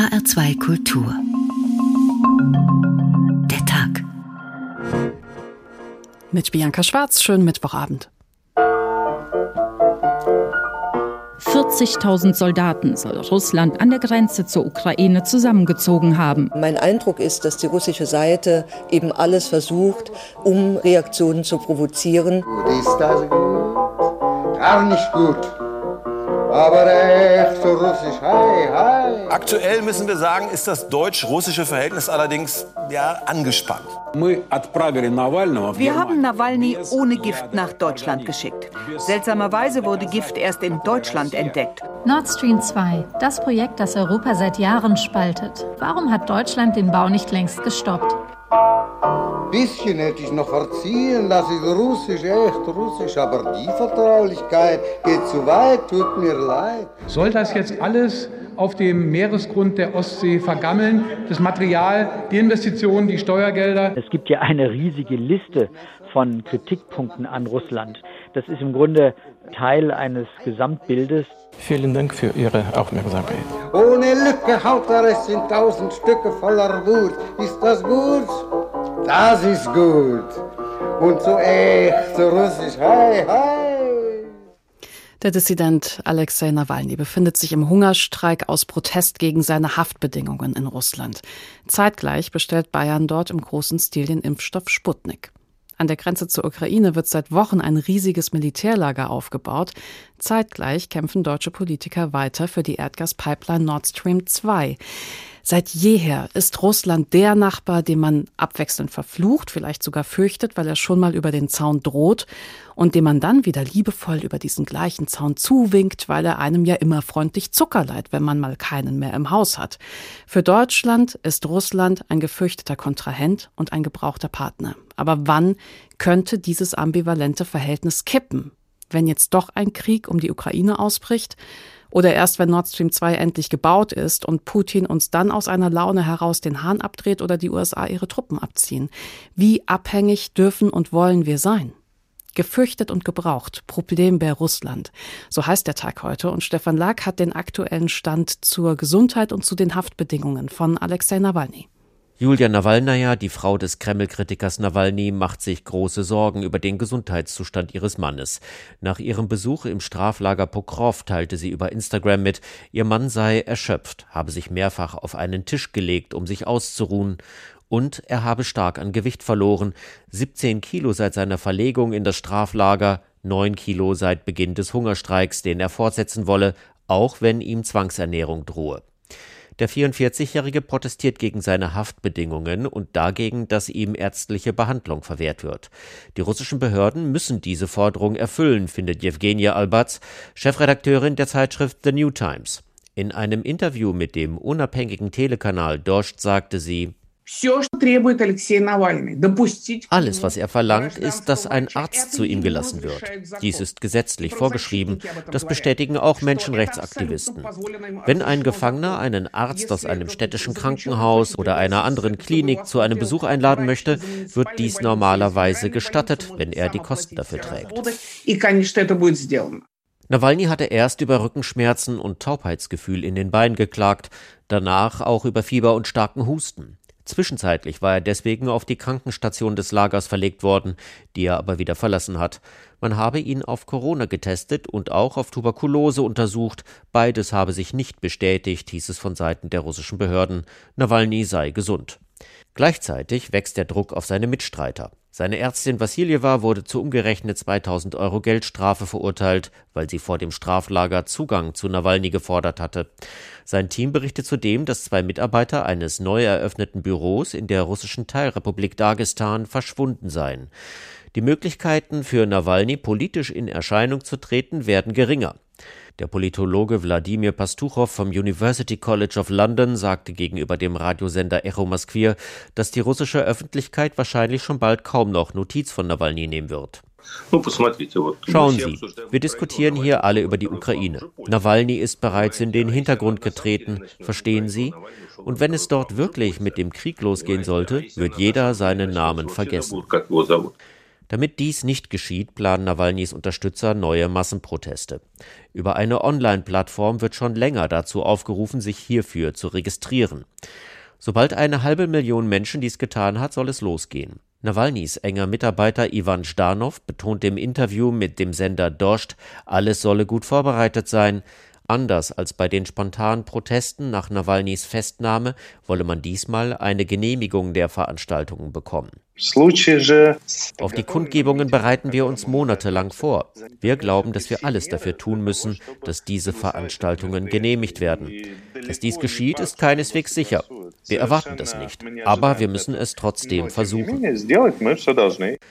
HR2 Kultur. Der Tag. Mit Bianca Schwarz, schönen Mittwochabend. 40.000 Soldaten soll Russland an der Grenze zur Ukraine zusammengezogen haben. Mein Eindruck ist, dass die russische Seite eben alles versucht, um Reaktionen zu provozieren. Gut, ist das gut? Gar nicht gut. Aber echt so russisch, hi, hi. Aktuell müssen wir sagen, ist das deutsch-russische Verhältnis allerdings ja, angespannt. Wir haben Nawalny ohne Gift nach Deutschland geschickt. Seltsamerweise wurde Gift erst in Deutschland entdeckt. Nord Stream 2, das Projekt, das Europa seit Jahren spaltet. Warum hat Deutschland den Bau nicht längst gestoppt? Bisschen hätte ich noch verziehen, das ist russisch, echt russisch, aber die Vertraulichkeit geht zu weit, tut mir leid. Soll das jetzt alles auf dem Meeresgrund der Ostsee vergammeln? Das Material, die Investitionen, die Steuergelder? Es gibt ja eine riesige Liste von Kritikpunkten an Russland. Das ist im Grunde Teil eines Gesamtbildes. Vielen Dank für Ihre Aufmerksamkeit. Ohne Lücke haut er es in tausend Stücke voller Wut. Ist das gut? Das ist gut. Und so echt, so russisch. Hi, hi. Der Dissident Alexei Nawalny befindet sich im Hungerstreik aus Protest gegen seine Haftbedingungen in Russland. Zeitgleich bestellt Bayern dort im großen Stil den Impfstoff Sputnik. An der Grenze zur Ukraine wird seit Wochen ein riesiges Militärlager aufgebaut. Zeitgleich kämpfen deutsche Politiker weiter für die Erdgaspipeline Nord Stream 2. Seit jeher ist Russland der Nachbar, den man abwechselnd verflucht, vielleicht sogar fürchtet, weil er schon mal über den Zaun droht und dem man dann wieder liebevoll über diesen gleichen Zaun zuwinkt, weil er einem ja immer freundlich Zucker leiht, wenn man mal keinen mehr im Haus hat. Für Deutschland ist Russland ein gefürchteter Kontrahent und ein gebrauchter Partner. Aber wann könnte dieses ambivalente Verhältnis kippen? Wenn jetzt doch ein Krieg um die Ukraine ausbricht oder erst wenn Nord Stream 2 endlich gebaut ist und Putin uns dann aus einer Laune heraus den Hahn abdreht oder die USA ihre Truppen abziehen. Wie abhängig dürfen und wollen wir sein? Gefürchtet und gebraucht. Problembär Russland. So heißt der Tag heute. Und Stefan Lack hat den aktuellen Stand zur Gesundheit und zu den Haftbedingungen von Alexei Nawalny. Julia Nawalnaja, die Frau des Kreml-Kritikers Nawalny, macht sich große Sorgen über den Gesundheitszustand ihres Mannes. Nach ihrem Besuch im Straflager Pokrov teilte sie über Instagram mit, ihr Mann sei erschöpft, habe sich mehrfach auf einen Tisch gelegt, um sich auszuruhen. Und er habe stark an Gewicht verloren. 17 Kilo seit seiner Verlegung in das Straflager, 9 Kilo seit Beginn des Hungerstreiks, den er fortsetzen wolle, auch wenn ihm Zwangsernährung drohe. Der 44-Jährige protestiert gegen seine Haftbedingungen und dagegen, dass ihm ärztliche Behandlung verwehrt wird. Die russischen Behörden müssen diese Forderung erfüllen, findet Jewgenia Albatz, Chefredakteurin der Zeitschrift The New Times. In einem Interview mit dem unabhängigen Telekanal Dost sagte sie, alles, was er verlangt, ist, dass ein Arzt zu ihm gelassen wird. Dies ist gesetzlich vorgeschrieben. Das bestätigen auch Menschenrechtsaktivisten. Wenn ein Gefangener einen Arzt aus einem städtischen Krankenhaus oder einer anderen Klinik zu einem Besuch einladen möchte, wird dies normalerweise gestattet, wenn er die Kosten dafür trägt. Nawalny hatte erst über Rückenschmerzen und Taubheitsgefühl in den Beinen geklagt, danach auch über Fieber und starken Husten. Zwischenzeitlich war er deswegen auf die Krankenstation des Lagers verlegt worden, die er aber wieder verlassen hat. Man habe ihn auf Corona getestet und auch auf Tuberkulose untersucht. Beides habe sich nicht bestätigt, hieß es von Seiten der russischen Behörden. Nawalny sei gesund. Gleichzeitig wächst der Druck auf seine Mitstreiter. Seine Ärztin Wassiljewa wurde zu umgerechnet 2000 Euro Geldstrafe verurteilt, weil sie vor dem Straflager Zugang zu Nawalny gefordert hatte. Sein Team berichtet zudem, dass zwei Mitarbeiter eines neu eröffneten Büros in der russischen Teilrepublik Dagestan verschwunden seien. Die Möglichkeiten für Nawalny politisch in Erscheinung zu treten werden geringer. Der Politologe Wladimir Pastuchow vom University College of London sagte gegenüber dem Radiosender Echo Moskvir, dass die russische Öffentlichkeit wahrscheinlich schon bald kaum noch Notiz von Nawalny nehmen wird. Schauen Sie, wir diskutieren hier alle über die Ukraine. Nawalny ist bereits in den Hintergrund getreten, verstehen Sie? Und wenn es dort wirklich mit dem Krieg losgehen sollte, wird jeder seinen Namen vergessen. Damit dies nicht geschieht, planen Nawalnys Unterstützer neue Massenproteste. Über eine Online-Plattform wird schon länger dazu aufgerufen, sich hierfür zu registrieren. Sobald eine halbe Million Menschen dies getan hat, soll es losgehen. Nawalnys enger Mitarbeiter Ivan Ždanov betont im Interview mit dem Sender Dost, alles solle gut vorbereitet sein. Anders als bei den spontanen Protesten nach Nawalnys Festnahme wolle man diesmal eine Genehmigung der Veranstaltungen bekommen. Auf die Kundgebungen bereiten wir uns monatelang vor. Wir glauben, dass wir alles dafür tun müssen, dass diese Veranstaltungen genehmigt werden. Dass dies geschieht, ist keineswegs sicher. Wir erwarten das nicht, aber wir müssen es trotzdem versuchen.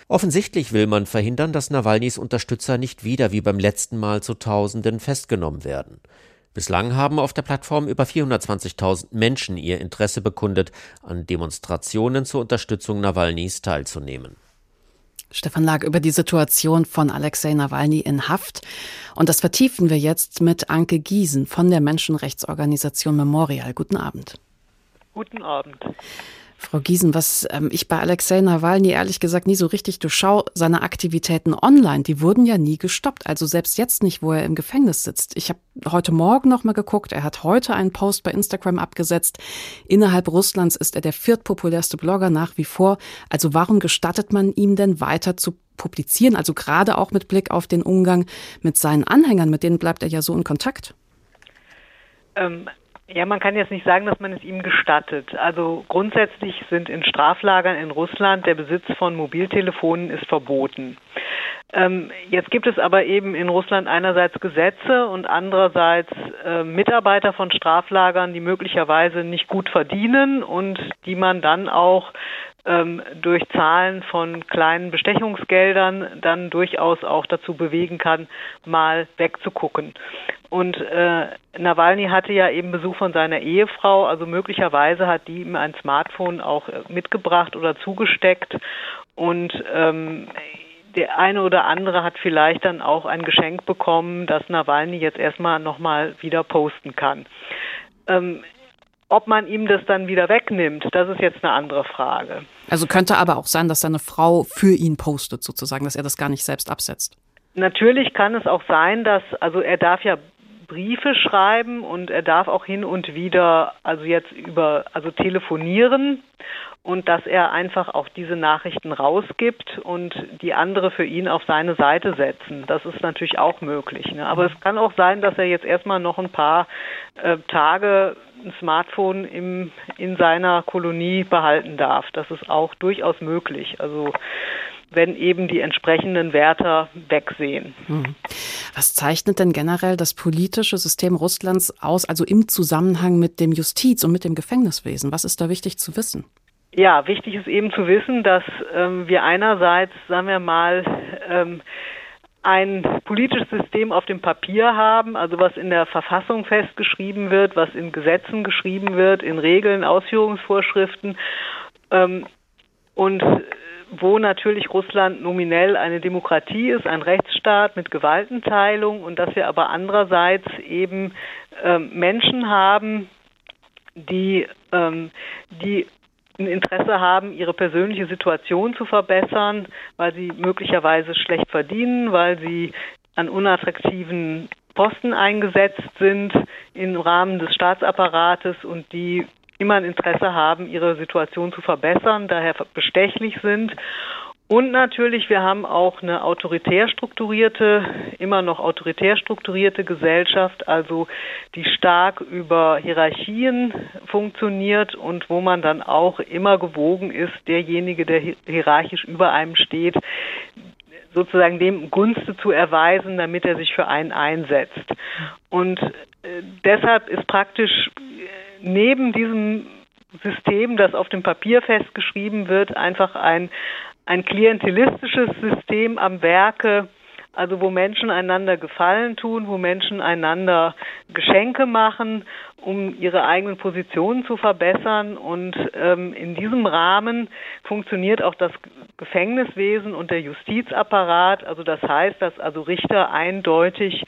Offensichtlich will man verhindern, dass Nawalnys Unterstützer nicht wieder wie beim letzten Mal zu Tausenden festgenommen werden. Bislang haben auf der Plattform über 420.000 Menschen ihr Interesse bekundet, an Demonstrationen zur Unterstützung Nawalnys teilzunehmen. Stefan Lag über die Situation von Alexei Nawalny in Haft. Und das vertiefen wir jetzt mit Anke Giesen von der Menschenrechtsorganisation Memorial. Guten Abend. Guten Abend. Frau Giesen, was ähm, ich bei Alexei Nawalny ehrlich gesagt nie so richtig durchschau, seine Aktivitäten online, die wurden ja nie gestoppt. Also selbst jetzt nicht, wo er im Gefängnis sitzt. Ich habe heute Morgen noch mal geguckt. Er hat heute einen Post bei Instagram abgesetzt. Innerhalb Russlands ist er der viertpopulärste Blogger nach wie vor. Also warum gestattet man ihm denn weiter zu publizieren? Also gerade auch mit Blick auf den Umgang mit seinen Anhängern, mit denen bleibt er ja so in Kontakt. Ähm, ja, man kann jetzt nicht sagen, dass man es ihm gestattet. Also grundsätzlich sind in Straflagern in Russland der Besitz von Mobiltelefonen ist verboten. Ähm, jetzt gibt es aber eben in Russland einerseits Gesetze und andererseits äh, Mitarbeiter von Straflagern, die möglicherweise nicht gut verdienen und die man dann auch durch Zahlen von kleinen Bestechungsgeldern dann durchaus auch dazu bewegen kann, mal wegzugucken. Und äh, Nawalny hatte ja eben Besuch von seiner Ehefrau, also möglicherweise hat die ihm ein Smartphone auch äh, mitgebracht oder zugesteckt und ähm, der eine oder andere hat vielleicht dann auch ein Geschenk bekommen, das Nawalny jetzt erstmal nochmal wieder posten kann. Ähm, ob man ihm das dann wieder wegnimmt, das ist jetzt eine andere Frage. Also könnte aber auch sein, dass seine Frau für ihn postet, sozusagen, dass er das gar nicht selbst absetzt. Natürlich kann es auch sein, dass, also er darf ja Briefe schreiben und er darf auch hin und wieder, also jetzt über, also telefonieren und dass er einfach auch diese Nachrichten rausgibt und die andere für ihn auf seine Seite setzen. Das ist natürlich auch möglich. Ne? Aber es kann auch sein, dass er jetzt erstmal noch ein paar äh, Tage ein Smartphone im, in seiner Kolonie behalten darf. Das ist auch durchaus möglich. Also wenn eben die entsprechenden Wärter wegsehen. Hm. Was zeichnet denn generell das politische System Russlands aus, also im Zusammenhang mit dem Justiz- und mit dem Gefängniswesen? Was ist da wichtig zu wissen? Ja, wichtig ist eben zu wissen, dass ähm, wir einerseits, sagen wir mal, ähm, ein politisches System auf dem Papier haben, also was in der Verfassung festgeschrieben wird, was in Gesetzen geschrieben wird, in Regeln, Ausführungsvorschriften ähm, und wo natürlich Russland nominell eine Demokratie ist, ein Rechtsstaat mit Gewaltenteilung und dass wir aber andererseits eben ähm, Menschen haben, die, ähm, die ein Interesse haben, ihre persönliche Situation zu verbessern, weil sie möglicherweise schlecht verdienen, weil sie an unattraktiven Posten eingesetzt sind im Rahmen des Staatsapparates und die immer ein Interesse haben, ihre Situation zu verbessern, daher bestechlich sind und natürlich, wir haben auch eine autoritär strukturierte, immer noch autoritär strukturierte Gesellschaft, also die stark über Hierarchien funktioniert und wo man dann auch immer gewogen ist, derjenige, der hierarchisch über einem steht, sozusagen dem Gunste zu erweisen, damit er sich für einen einsetzt. Und äh, deshalb ist praktisch äh, neben diesem System, das auf dem Papier festgeschrieben wird, einfach ein, ein klientelistisches System am Werke, also wo Menschen einander Gefallen tun, wo Menschen einander Geschenke machen, um ihre eigenen Positionen zu verbessern. Und ähm, in diesem Rahmen funktioniert auch das Gefängniswesen und der Justizapparat. Also das heißt, dass also Richter eindeutig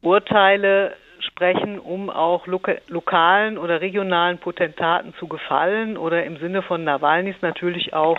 Urteile sprechen, um auch loka lokalen oder regionalen Potentaten zu gefallen oder im Sinne von Nawalnys natürlich auch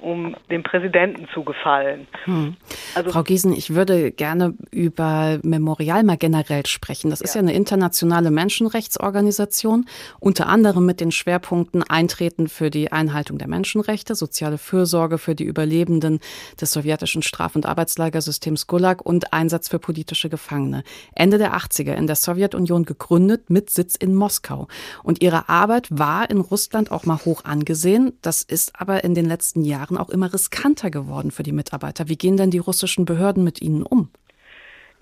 um dem Präsidenten zu gefallen. Hm. Also, Frau Giesen, ich würde gerne über Memorial mal generell sprechen. Das ja. ist ja eine internationale Menschenrechtsorganisation, unter anderem mit den Schwerpunkten Eintreten für die Einhaltung der Menschenrechte, soziale Fürsorge für die Überlebenden des sowjetischen Straf- und Arbeitslagersystems Gulag und Einsatz für politische Gefangene. Ende der 80er in der Sowjetunion gegründet mit Sitz in Moskau. Und ihre Arbeit war in Russland auch mal hoch angesehen. Das ist aber in den letzten Jahren Jahren auch immer riskanter geworden für die Mitarbeiter. Wie gehen denn die russischen Behörden mit ihnen um?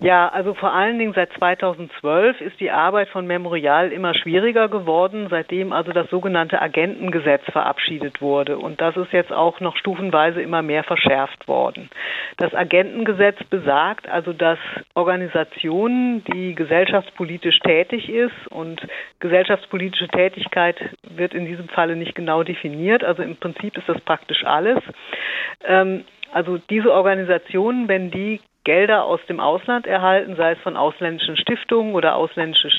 Ja, also vor allen Dingen seit 2012 ist die Arbeit von Memorial immer schwieriger geworden, seitdem also das sogenannte Agentengesetz verabschiedet wurde. Und das ist jetzt auch noch stufenweise immer mehr verschärft worden. Das Agentengesetz besagt also, dass Organisationen, die gesellschaftspolitisch tätig ist und gesellschaftspolitische Tätigkeit wird in diesem Falle nicht genau definiert, also im Prinzip ist das praktisch alles. Ähm, also diese Organisationen, wenn die Gelder aus dem Ausland erhalten, sei es von ausländischen Stiftungen oder ausländische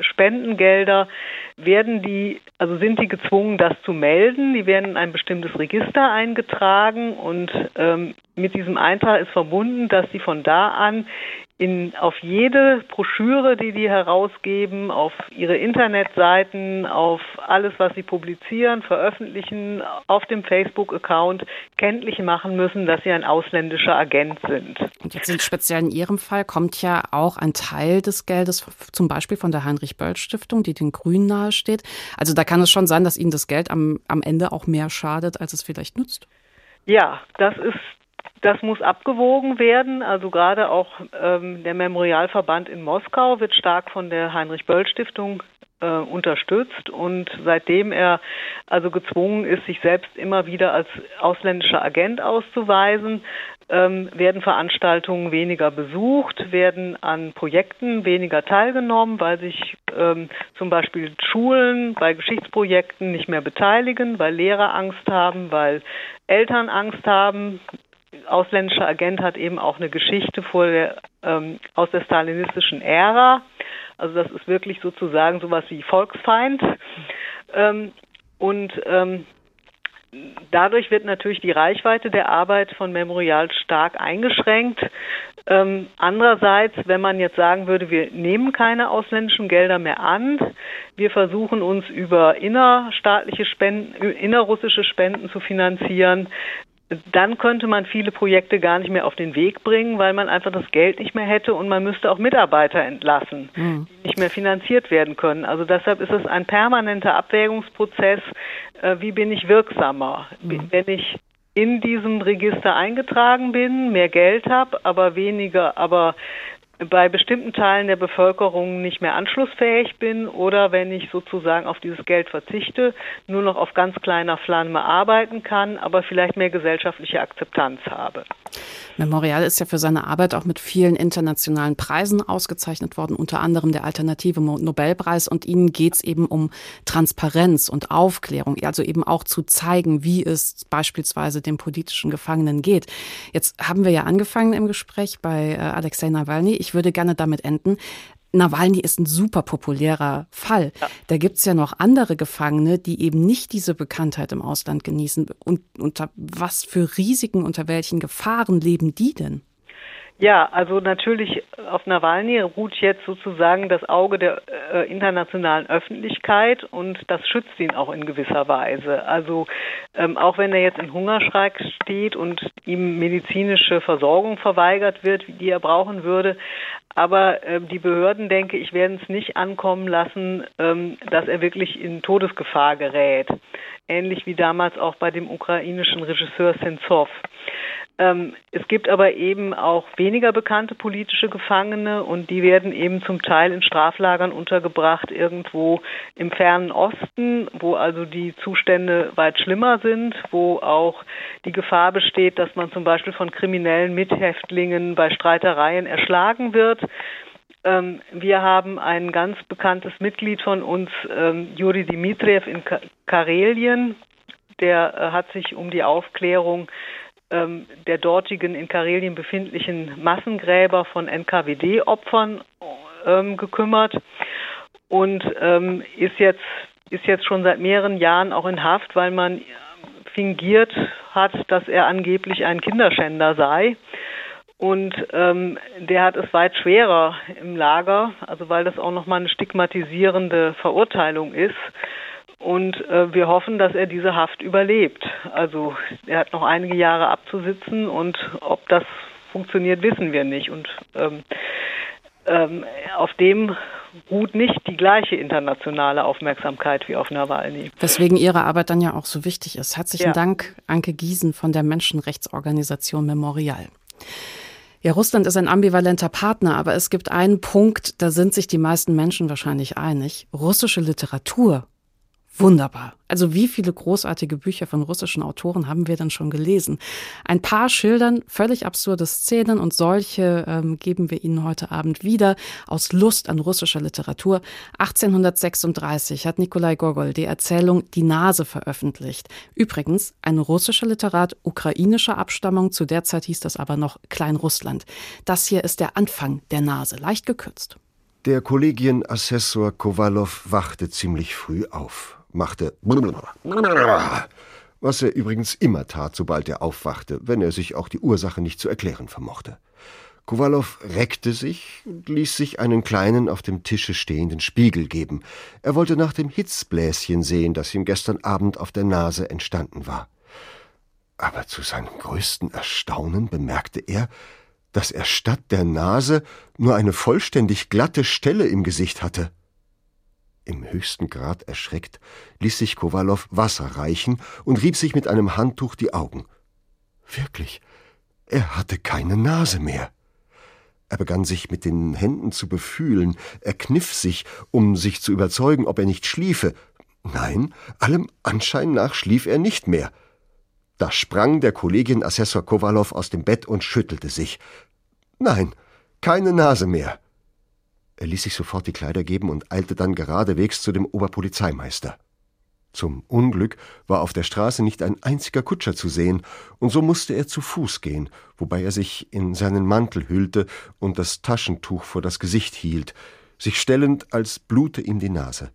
Spendengelder, werden die, also sind die gezwungen, das zu melden. Die werden in ein bestimmtes Register eingetragen und ähm, mit diesem Eintrag ist verbunden, dass sie von da an in, auf jede Broschüre, die die herausgeben, auf ihre Internetseiten, auf alles, was sie publizieren, veröffentlichen, auf dem Facebook-Account kenntlich machen müssen, dass sie ein ausländischer Agent sind. Und jetzt in speziell in Ihrem Fall kommt ja auch ein Teil des Geldes zum Beispiel von der Heinrich-Böll-Stiftung, die den Grünen nahesteht. Also da kann es schon sein, dass Ihnen das Geld am, am Ende auch mehr schadet, als es vielleicht nutzt. Ja, das ist das muss abgewogen werden. Also gerade auch ähm, der Memorialverband in Moskau wird stark von der Heinrich-Böll-Stiftung äh, unterstützt und seitdem er also gezwungen ist, sich selbst immer wieder als ausländischer Agent auszuweisen, ähm, werden Veranstaltungen weniger besucht, werden an Projekten weniger teilgenommen, weil sich ähm, zum Beispiel Schulen bei Geschichtsprojekten nicht mehr beteiligen, weil Lehrer Angst haben, weil Eltern Angst haben, ausländischer Agent hat eben auch eine Geschichte vor der, ähm, aus der stalinistischen Ära. Also das ist wirklich sozusagen sowas wie Volksfeind. Ähm, und ähm, dadurch wird natürlich die Reichweite der Arbeit von Memorial stark eingeschränkt. Ähm, andererseits, wenn man jetzt sagen würde, wir nehmen keine ausländischen Gelder mehr an, wir versuchen uns über innerstaatliche Spenden, innerrussische Spenden zu finanzieren, dann könnte man viele Projekte gar nicht mehr auf den Weg bringen, weil man einfach das Geld nicht mehr hätte und man müsste auch Mitarbeiter entlassen, mhm. die nicht mehr finanziert werden können. Also deshalb ist es ein permanenter Abwägungsprozess, äh, wie bin ich wirksamer, mhm. wenn ich in diesem Register eingetragen bin, mehr Geld habe, aber weniger, aber bei bestimmten Teilen der Bevölkerung nicht mehr anschlussfähig bin oder wenn ich sozusagen auf dieses Geld verzichte, nur noch auf ganz kleiner Flamme arbeiten kann, aber vielleicht mehr gesellschaftliche Akzeptanz habe. Memorial ist ja für seine Arbeit auch mit vielen internationalen Preisen ausgezeichnet worden, unter anderem der Alternative Nobelpreis. Und Ihnen geht es eben um Transparenz und Aufklärung, also eben auch zu zeigen, wie es beispielsweise den politischen Gefangenen geht. Jetzt haben wir ja angefangen im Gespräch bei äh, Alexei Nawalny. Ich würde gerne damit enden. Nawalny ist ein super populärer Fall. Ja. Da gibt's ja noch andere Gefangene, die eben nicht diese Bekanntheit im Ausland genießen. Und unter was für Risiken, unter welchen Gefahren leben die denn? Ja, also natürlich auf Nawalny ruht jetzt sozusagen das Auge der äh, internationalen Öffentlichkeit und das schützt ihn auch in gewisser Weise. Also ähm, auch wenn er jetzt in Hungerstreik steht und ihm medizinische Versorgung verweigert wird, die er brauchen würde, aber äh, die Behörden, denke ich, werden es nicht ankommen lassen, ähm, dass er wirklich in Todesgefahr gerät. Ähnlich wie damals auch bei dem ukrainischen Regisseur Sentsov. Ähm, es gibt aber eben auch weniger bekannte politische Gefangene und die werden eben zum Teil in Straflagern untergebracht, irgendwo im fernen Osten, wo also die Zustände weit schlimmer sind, wo auch die Gefahr besteht, dass man zum Beispiel von kriminellen Mithäftlingen bei Streitereien erschlagen wird. Ähm, wir haben ein ganz bekanntes Mitglied von uns, ähm, Juri Dimitriev in Karelien, der äh, hat sich um die Aufklärung ähm, der dortigen in Karelien befindlichen Massengräber von NKWD-Opfern ähm, gekümmert und ähm, ist jetzt ist jetzt schon seit mehreren Jahren auch in Haft, weil man fingiert hat, dass er angeblich ein Kinderschänder sei. Und ähm, der hat es weit schwerer im Lager, also weil das auch nochmal eine stigmatisierende Verurteilung ist. Und äh, wir hoffen, dass er diese Haft überlebt. Also er hat noch einige Jahre abzusitzen und ob das funktioniert, wissen wir nicht. Und ähm, ähm, auf dem ruht nicht die gleiche internationale Aufmerksamkeit wie auf Nawalny. Weswegen Ihre Arbeit dann ja auch so wichtig ist. Herzlichen ja. Dank, Anke Giesen von der Menschenrechtsorganisation Memorial. Ja, Russland ist ein ambivalenter Partner, aber es gibt einen Punkt, da sind sich die meisten Menschen wahrscheinlich einig. Russische Literatur wunderbar. Also wie viele großartige Bücher von russischen Autoren haben wir denn schon gelesen? Ein paar schildern völlig absurde Szenen und solche ähm, geben wir Ihnen heute Abend wieder aus Lust an russischer Literatur. 1836 hat Nikolai Gogol die Erzählung Die Nase veröffentlicht. Übrigens ein russischer Literat ukrainischer Abstammung, zu der Zeit hieß das aber noch Kleinrussland. Das hier ist der Anfang der Nase, leicht gekürzt. Der Kollegienassessor Kowalow wachte ziemlich früh auf machte, was er übrigens immer tat, sobald er aufwachte, wenn er sich auch die Ursache nicht zu erklären vermochte. Kowalow reckte sich und ließ sich einen kleinen auf dem Tische stehenden Spiegel geben. Er wollte nach dem Hitzbläschen sehen, das ihm gestern Abend auf der Nase entstanden war. Aber zu seinem größten Erstaunen bemerkte er, dass er statt der Nase nur eine vollständig glatte Stelle im Gesicht hatte. Im höchsten Grad erschreckt, ließ sich Kowalow Wasser reichen und rieb sich mit einem Handtuch die Augen. Wirklich, er hatte keine Nase mehr. Er begann sich mit den Händen zu befühlen, er kniff sich, um sich zu überzeugen, ob er nicht schliefe. Nein, allem Anschein nach schlief er nicht mehr. Da sprang der Kollegin Assessor Kowalow aus dem Bett und schüttelte sich. Nein, keine Nase mehr. Er ließ sich sofort die Kleider geben und eilte dann geradewegs zu dem Oberpolizeimeister. Zum Unglück war auf der Straße nicht ein einziger Kutscher zu sehen, und so musste er zu Fuß gehen, wobei er sich in seinen Mantel hüllte und das Taschentuch vor das Gesicht hielt, sich stellend, als blute ihm die Nase.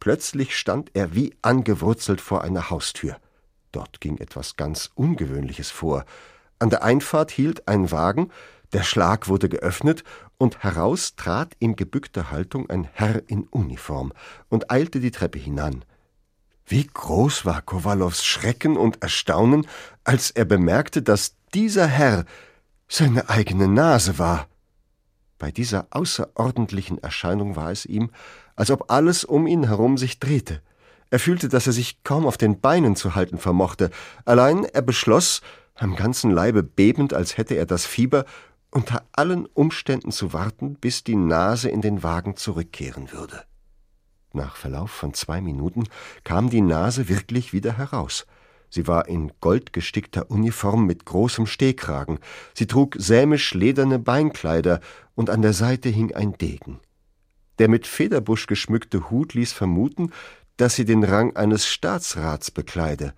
Plötzlich stand er wie angewurzelt vor einer Haustür. Dort ging etwas ganz Ungewöhnliches vor. An der Einfahrt hielt ein Wagen, der Schlag wurde geöffnet, und heraus trat in gebückter Haltung ein Herr in Uniform und eilte die Treppe hinan. Wie groß war Kowalows Schrecken und Erstaunen, als er bemerkte, dass dieser Herr seine eigene Nase war. Bei dieser außerordentlichen Erscheinung war es ihm, als ob alles um ihn herum sich drehte. Er fühlte, dass er sich kaum auf den Beinen zu halten vermochte, allein er beschloss, am ganzen Leibe bebend, als hätte er das Fieber, unter allen Umständen zu warten, bis die Nase in den Wagen zurückkehren würde. Nach Verlauf von zwei Minuten kam die Nase wirklich wieder heraus. Sie war in goldgestickter Uniform mit großem Stehkragen, sie trug sämisch lederne Beinkleider und an der Seite hing ein Degen. Der mit Federbusch geschmückte Hut ließ vermuten, dass sie den Rang eines Staatsrats bekleide.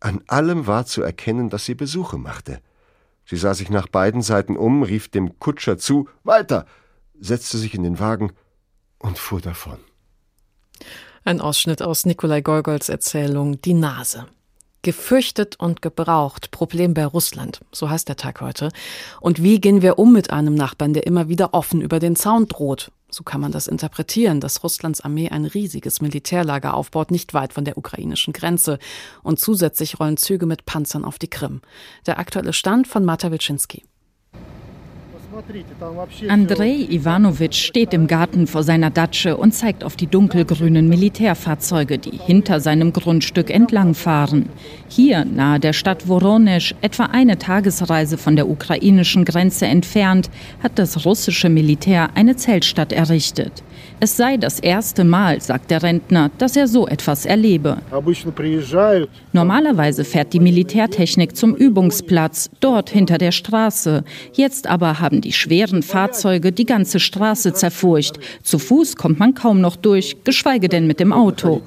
An allem war zu erkennen, dass sie Besuche machte. Sie sah sich nach beiden Seiten um, rief dem Kutscher zu Weiter, setzte sich in den Wagen und fuhr davon. Ein Ausschnitt aus Nikolai Gorgols Erzählung Die Nase. Gefürchtet und gebraucht, Problem bei Russland, so heißt der Tag heute. Und wie gehen wir um mit einem Nachbarn, der immer wieder offen über den Zaun droht? So kann man das interpretieren, dass Russlands Armee ein riesiges Militärlager aufbaut, nicht weit von der ukrainischen Grenze. Und zusätzlich rollen Züge mit Panzern auf die Krim. Der aktuelle Stand von Marta Wilczynski. Andrei Ivanovich steht im Garten vor seiner Datsche und zeigt auf die dunkelgrünen Militärfahrzeuge, die hinter seinem Grundstück entlangfahren. Hier, nahe der Stadt Voronezh, etwa eine Tagesreise von der ukrainischen Grenze entfernt, hat das russische Militär eine Zeltstadt errichtet. Es sei das erste Mal, sagt der Rentner, dass er so etwas erlebe. Normalerweise fährt die Militärtechnik zum Übungsplatz, dort hinter der Straße. Jetzt aber haben die schweren Fahrzeuge die ganze Straße zerfurcht. Zu Fuß kommt man kaum noch durch, geschweige denn mit dem Auto.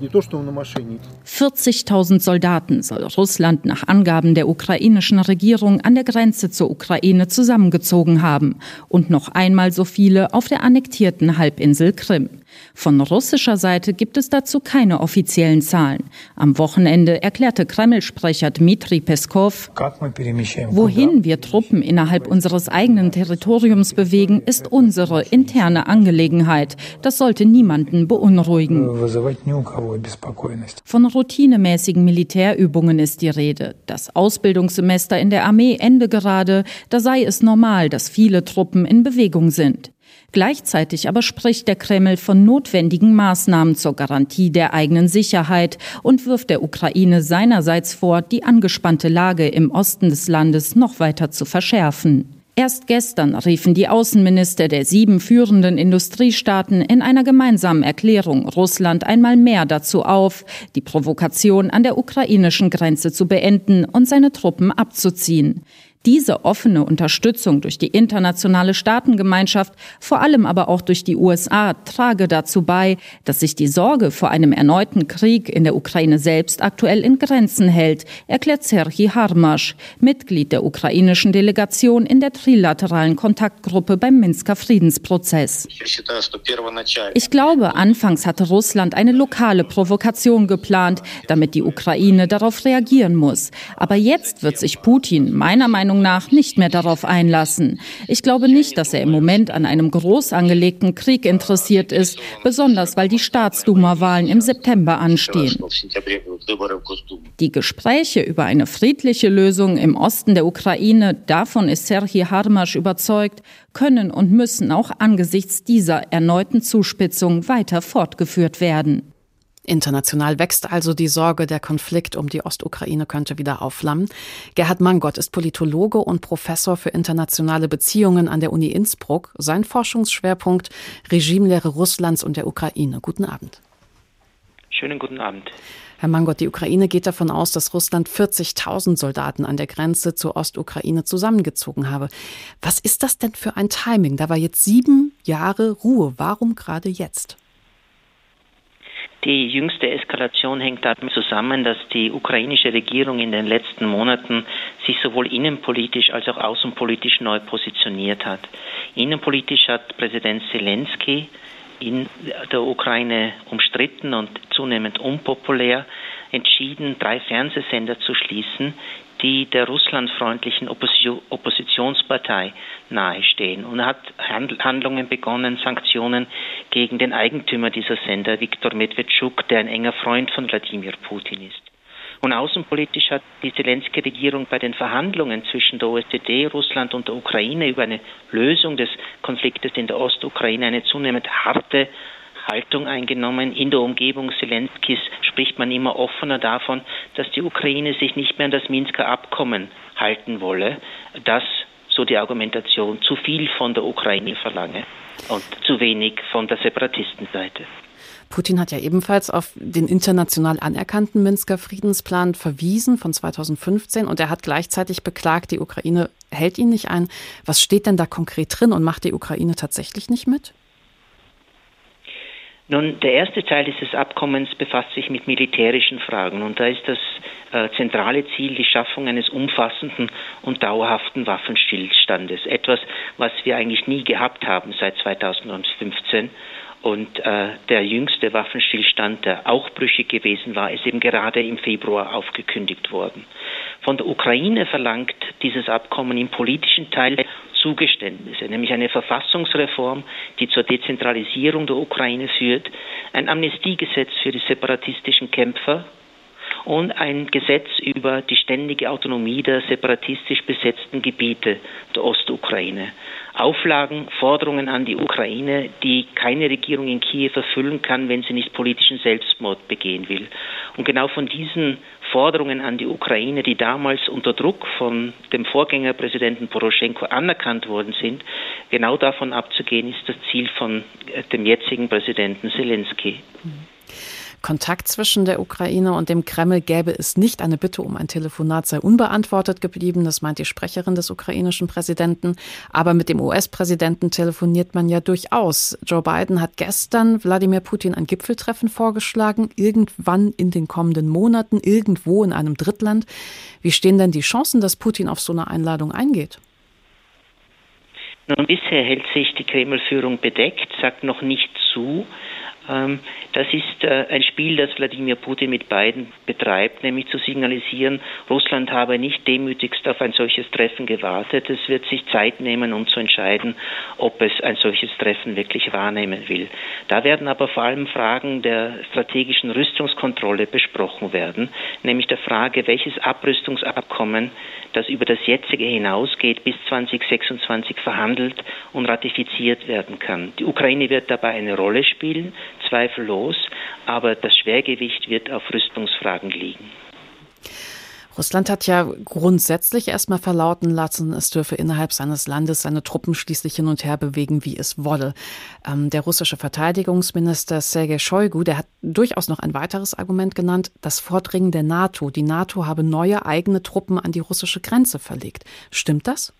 40.000 Soldaten soll Russland nach Angaben der ukrainischen Regierung an der Grenze zur Ukraine zusammengezogen haben und noch einmal so viele auf der annektierten Halbinsel Krim. Von russischer Seite gibt es dazu keine offiziellen Zahlen. Am Wochenende erklärte Kreml-Sprecher Dmitri Peskov, wohin wir Truppen innerhalb unseres eigenen Territoriums bewegen, ist unsere interne Angelegenheit. Das sollte niemanden beunruhigen. Von routinemäßigen Militärübungen ist die Rede. Das Ausbildungssemester in der Armee ende gerade, da sei es normal, dass viele Truppen in Bewegung sind. Gleichzeitig aber spricht der Kreml von notwendigen Maßnahmen zur Garantie der eigenen Sicherheit und wirft der Ukraine seinerseits vor, die angespannte Lage im Osten des Landes noch weiter zu verschärfen. Erst gestern riefen die Außenminister der sieben führenden Industriestaaten in einer gemeinsamen Erklärung Russland einmal mehr dazu auf, die Provokation an der ukrainischen Grenze zu beenden und seine Truppen abzuziehen. Diese offene Unterstützung durch die internationale Staatengemeinschaft, vor allem aber auch durch die USA, trage dazu bei, dass sich die Sorge vor einem erneuten Krieg in der Ukraine selbst aktuell in Grenzen hält, erklärt Serhii Harmasch, Mitglied der ukrainischen Delegation in der trilateralen Kontaktgruppe beim Minsker Friedensprozess. Ich glaube, anfangs hatte Russland eine lokale Provokation geplant, damit die Ukraine darauf reagieren muss. Aber jetzt wird sich Putin meiner Meinung Meinung nach nicht mehr darauf einlassen. Ich glaube nicht, dass er im Moment an einem groß angelegten Krieg interessiert ist, besonders weil die Staatsduma-Wahlen im September anstehen. Die Gespräche über eine friedliche Lösung im Osten der Ukraine, davon ist Serhii Harmasch überzeugt, können und müssen auch angesichts dieser erneuten Zuspitzung weiter fortgeführt werden. International wächst also die Sorge, der Konflikt um die Ostukraine könnte wieder aufflammen. Gerhard Mangott ist Politologe und Professor für internationale Beziehungen an der Uni Innsbruck. Sein Forschungsschwerpunkt Regimelehre Russlands und der Ukraine. Guten Abend. Schönen guten Abend. Herr Mangott, die Ukraine geht davon aus, dass Russland 40.000 Soldaten an der Grenze zur Ostukraine zusammengezogen habe. Was ist das denn für ein Timing? Da war jetzt sieben Jahre Ruhe. Warum gerade jetzt? Die jüngste Eskalation hängt damit zusammen, dass die ukrainische Regierung in den letzten Monaten sich sowohl innenpolitisch als auch außenpolitisch neu positioniert hat. Innenpolitisch hat Präsident Zelensky in der Ukraine umstritten und zunehmend unpopulär entschieden, drei Fernsehsender zu schließen, die der russlandfreundlichen Oppositionspartei nahestehen und hat Handlungen begonnen, Sanktionen gegen den Eigentümer dieser Sender, Viktor Medvedchuk, der ein enger Freund von Wladimir Putin ist. Und außenpolitisch hat die Zelensky-Regierung bei den Verhandlungen zwischen der OSZE, Russland und der Ukraine über eine Lösung des Konfliktes in der Ostukraine eine zunehmend harte Haltung eingenommen. In der Umgebung Zelenskis spricht man immer offener davon, dass die Ukraine sich nicht mehr an das Minsker Abkommen halten wolle, das, so die Argumentation, zu viel von der Ukraine verlange und zu wenig von der Separatistenseite. Putin hat ja ebenfalls auf den international anerkannten Minsker Friedensplan verwiesen von 2015 und er hat gleichzeitig beklagt, die Ukraine hält ihn nicht ein. Was steht denn da konkret drin und macht die Ukraine tatsächlich nicht mit? Nun, der erste Teil dieses Abkommens befasst sich mit militärischen Fragen und da ist das äh, zentrale Ziel die Schaffung eines umfassenden und dauerhaften Waffenstillstandes. Etwas, was wir eigentlich nie gehabt haben seit 2015. Und äh, der jüngste Waffenstillstand, der auch brüchig gewesen war, ist eben gerade im Februar aufgekündigt worden. Von der Ukraine verlangt dieses Abkommen im politischen Teil Zugeständnisse, nämlich eine Verfassungsreform, die zur Dezentralisierung der Ukraine führt, ein Amnestiegesetz für die separatistischen Kämpfer und ein Gesetz über die ständige Autonomie der separatistisch besetzten Gebiete der Ostukraine. Auflagen, Forderungen an die Ukraine, die keine Regierung in Kiew erfüllen kann, wenn sie nicht politischen Selbstmord begehen will. Und genau von diesen Forderungen an die Ukraine, die damals unter Druck von dem Vorgängerpräsidenten Poroschenko anerkannt worden sind, genau davon abzugehen, ist das Ziel von äh, dem jetzigen Präsidenten Zelensky. Kontakt zwischen der Ukraine und dem Kreml gäbe es nicht. Eine Bitte um ein Telefonat sei unbeantwortet geblieben. Das meint die Sprecherin des ukrainischen Präsidenten. Aber mit dem US-Präsidenten telefoniert man ja durchaus. Joe Biden hat gestern Wladimir Putin ein Gipfeltreffen vorgeschlagen. Irgendwann in den kommenden Monaten, irgendwo in einem Drittland. Wie stehen denn die Chancen, dass Putin auf so eine Einladung eingeht? Nun, bisher hält sich die Kreml-Führung bedeckt, sagt noch nicht zu. Ähm, das ist äh, ein Spiel, das Wladimir Putin mit beiden betreibt, nämlich zu signalisieren, Russland habe nicht demütigst auf ein solches Treffen gewartet. Es wird sich Zeit nehmen, um zu entscheiden, ob es ein solches Treffen wirklich wahrnehmen will. Da werden aber vor allem Fragen der strategischen Rüstungskontrolle besprochen werden, nämlich der Frage, welches Abrüstungsabkommen, das über das jetzige hinausgeht, bis 2026 verhandelt und ratifiziert werden kann. Die Ukraine wird dabei eine Rolle spielen zweifellos, aber das Schwergewicht wird auf Rüstungsfragen liegen. Russland hat ja grundsätzlich erstmal verlauten lassen, es dürfe innerhalb seines Landes seine Truppen schließlich hin und her bewegen, wie es wolle. Ähm, der russische Verteidigungsminister Sergei Shoigu, der hat durchaus noch ein weiteres Argument genannt, das Vordringen der NATO. Die NATO habe neue eigene Truppen an die russische Grenze verlegt. Stimmt das?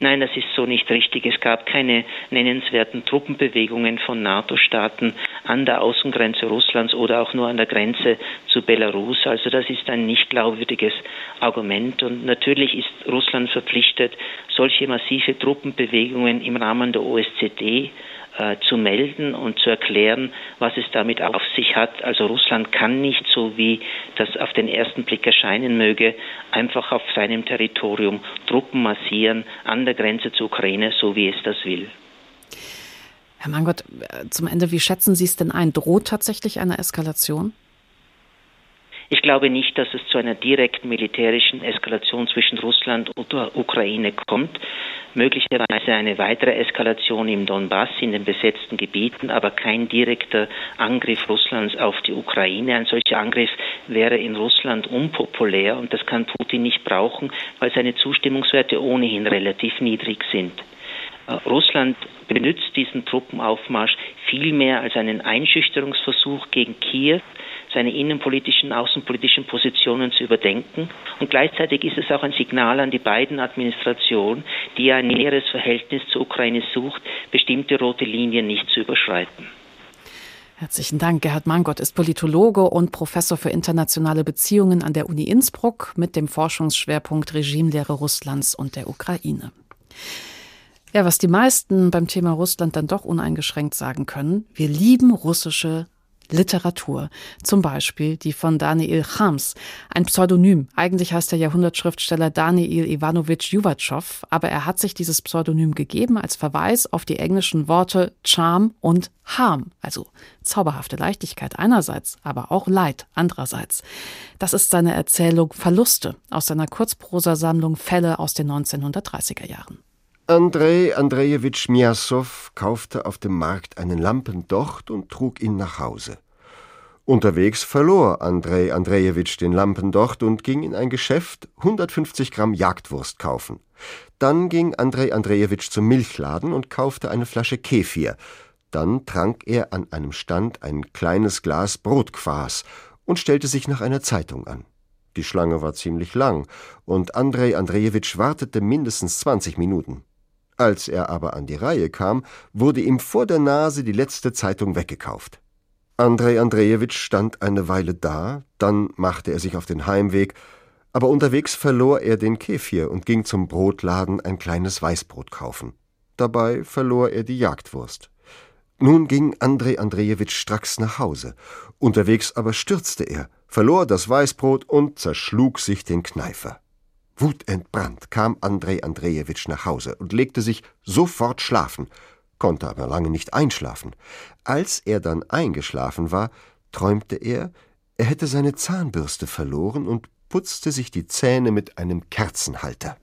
Nein, das ist so nicht richtig. Es gab keine nennenswerten Truppenbewegungen von NATO-Staaten an der Außengrenze Russlands oder auch nur an der Grenze zu Belarus. Also das ist ein nicht glaubwürdiges Argument. Und natürlich ist Russland verpflichtet, solche massive Truppenbewegungen im Rahmen der OSZE äh, zu melden und zu erklären, was es damit auf sich hat. Also Russland kann nicht, so wie das auf den ersten Blick erscheinen möge, einfach auf seinem Territorium Truppen massieren an der Grenze zur Ukraine, so wie es das will. Herr Mangott, äh, zum Ende, wie schätzen Sie es denn ein? Droht tatsächlich eine Eskalation? Ich glaube nicht, dass es zu einer direkten militärischen Eskalation zwischen Russland und der Ukraine kommt. Möglicherweise eine weitere Eskalation im Donbass, in den besetzten Gebieten, aber kein direkter Angriff Russlands auf die Ukraine. Ein solcher Angriff wäre in Russland unpopulär und das kann Putin nicht brauchen, weil seine Zustimmungswerte ohnehin relativ niedrig sind. Äh, Russland benutzt diesen Truppenaufmarsch vielmehr als einen Einschüchterungsversuch gegen Kiew, seine innenpolitischen, außenpolitischen Positionen zu überdenken. Und gleichzeitig ist es auch ein Signal an die beiden Administrationen, die ein näheres Verhältnis zur Ukraine sucht, bestimmte rote Linien nicht zu überschreiten. Herzlichen Dank. Gerhard Mangott ist Politologe und Professor für internationale Beziehungen an der Uni Innsbruck mit dem Forschungsschwerpunkt Regimelehre Russlands und der Ukraine. Ja, was die meisten beim Thema Russland dann doch uneingeschränkt sagen können, wir lieben russische Literatur, zum Beispiel die von Daniel Chams, ein Pseudonym. Eigentlich heißt der Jahrhundertschriftsteller Daniel Ivanovich Juvatschow, aber er hat sich dieses Pseudonym gegeben als Verweis auf die englischen Worte Charm und Harm, also zauberhafte Leichtigkeit einerseits, aber auch Leid andererseits. Das ist seine Erzählung Verluste aus seiner Kurzprosasammlung Fälle aus den 1930er Jahren. Andrei Andrejewitsch Miassow kaufte auf dem Markt einen Lampendocht und trug ihn nach Hause. Unterwegs verlor Andrei Andrejewitsch den Lampendocht und ging in ein Geschäft 150 Gramm Jagdwurst kaufen. Dann ging Andrei Andrejewitsch zum Milchladen und kaufte eine Flasche Kefir. Dann trank er an einem Stand ein kleines Glas Brotquas und stellte sich nach einer Zeitung an. Die Schlange war ziemlich lang, und Andrei Andrejewitsch wartete mindestens 20 Minuten. Als er aber an die Reihe kam, wurde ihm vor der Nase die letzte Zeitung weggekauft. Andrei Andrejewitsch stand eine Weile da, dann machte er sich auf den Heimweg, aber unterwegs verlor er den Kefir und ging zum Brotladen ein kleines Weißbrot kaufen. Dabei verlor er die Jagdwurst. Nun ging Andrei Andrejewitsch stracks nach Hause. Unterwegs aber stürzte er, verlor das Weißbrot und zerschlug sich den Kneifer. Wutentbrannt kam Andrei Andrejewitsch nach Hause und legte sich sofort schlafen, konnte aber lange nicht einschlafen. Als er dann eingeschlafen war, träumte er, er hätte seine Zahnbürste verloren und putzte sich die Zähne mit einem Kerzenhalter.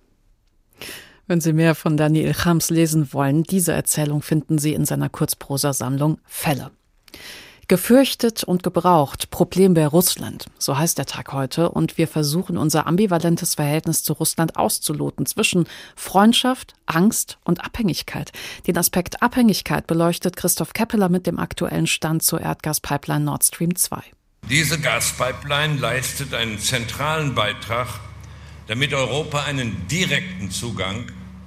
Wenn Sie mehr von Daniel Chams lesen wollen, diese Erzählung finden Sie in seiner Kurzprosasammlung Fälle. Gefürchtet und gebraucht, Problem bei Russland, so heißt der Tag heute, und wir versuchen unser ambivalentes Verhältnis zu Russland auszuloten zwischen Freundschaft, Angst und Abhängigkeit. Den Aspekt Abhängigkeit beleuchtet Christoph Keppeler mit dem aktuellen Stand zur Erdgaspipeline Nord Stream 2. Diese Gaspipeline leistet einen zentralen Beitrag, damit Europa einen direkten Zugang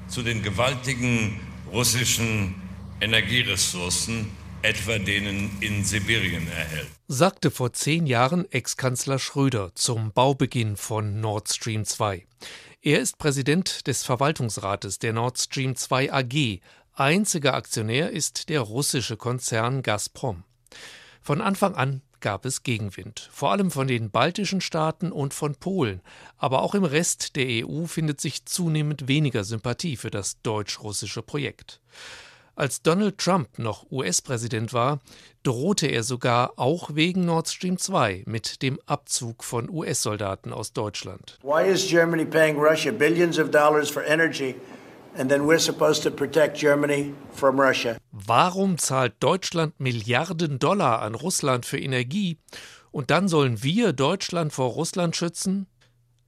zu den gewaltigen russischen Energieressourcen etwa denen in Sibirien erhält. Sagte vor zehn Jahren Ex-Kanzler Schröder zum Baubeginn von Nord Stream 2. Er ist Präsident des Verwaltungsrates der Nord Stream 2 AG. Einziger Aktionär ist der russische Konzern Gazprom. Von Anfang an gab es Gegenwind, vor allem von den baltischen Staaten und von Polen, aber auch im Rest der EU findet sich zunehmend weniger Sympathie für das deutsch-russische Projekt. Als Donald Trump noch US-Präsident war, drohte er sogar auch wegen Nord Stream 2 mit dem Abzug von US-Soldaten aus Deutschland. Why is Germany paying Russia billions of dollars for energy and then we're supposed to protect Germany from Russia? Warum zahlt Deutschland Milliarden Dollar an Russland für Energie und dann sollen wir Deutschland vor Russland schützen?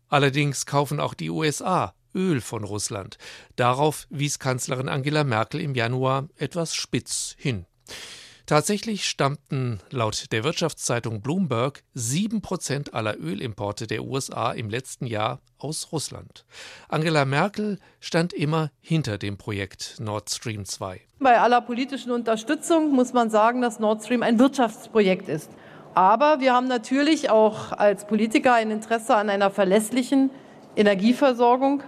Allerdings kaufen auch die USA Öl von Russland. Darauf wies Kanzlerin Angela Merkel im Januar etwas spitz hin. Tatsächlich stammten laut der Wirtschaftszeitung Bloomberg sieben Prozent aller Ölimporte der USA im letzten Jahr aus Russland. Angela Merkel stand immer hinter dem Projekt Nord Stream 2. Bei aller politischen Unterstützung muss man sagen, dass Nord Stream ein Wirtschaftsprojekt ist. Aber wir haben natürlich auch als Politiker ein Interesse an einer verlässlichen Energieversorgung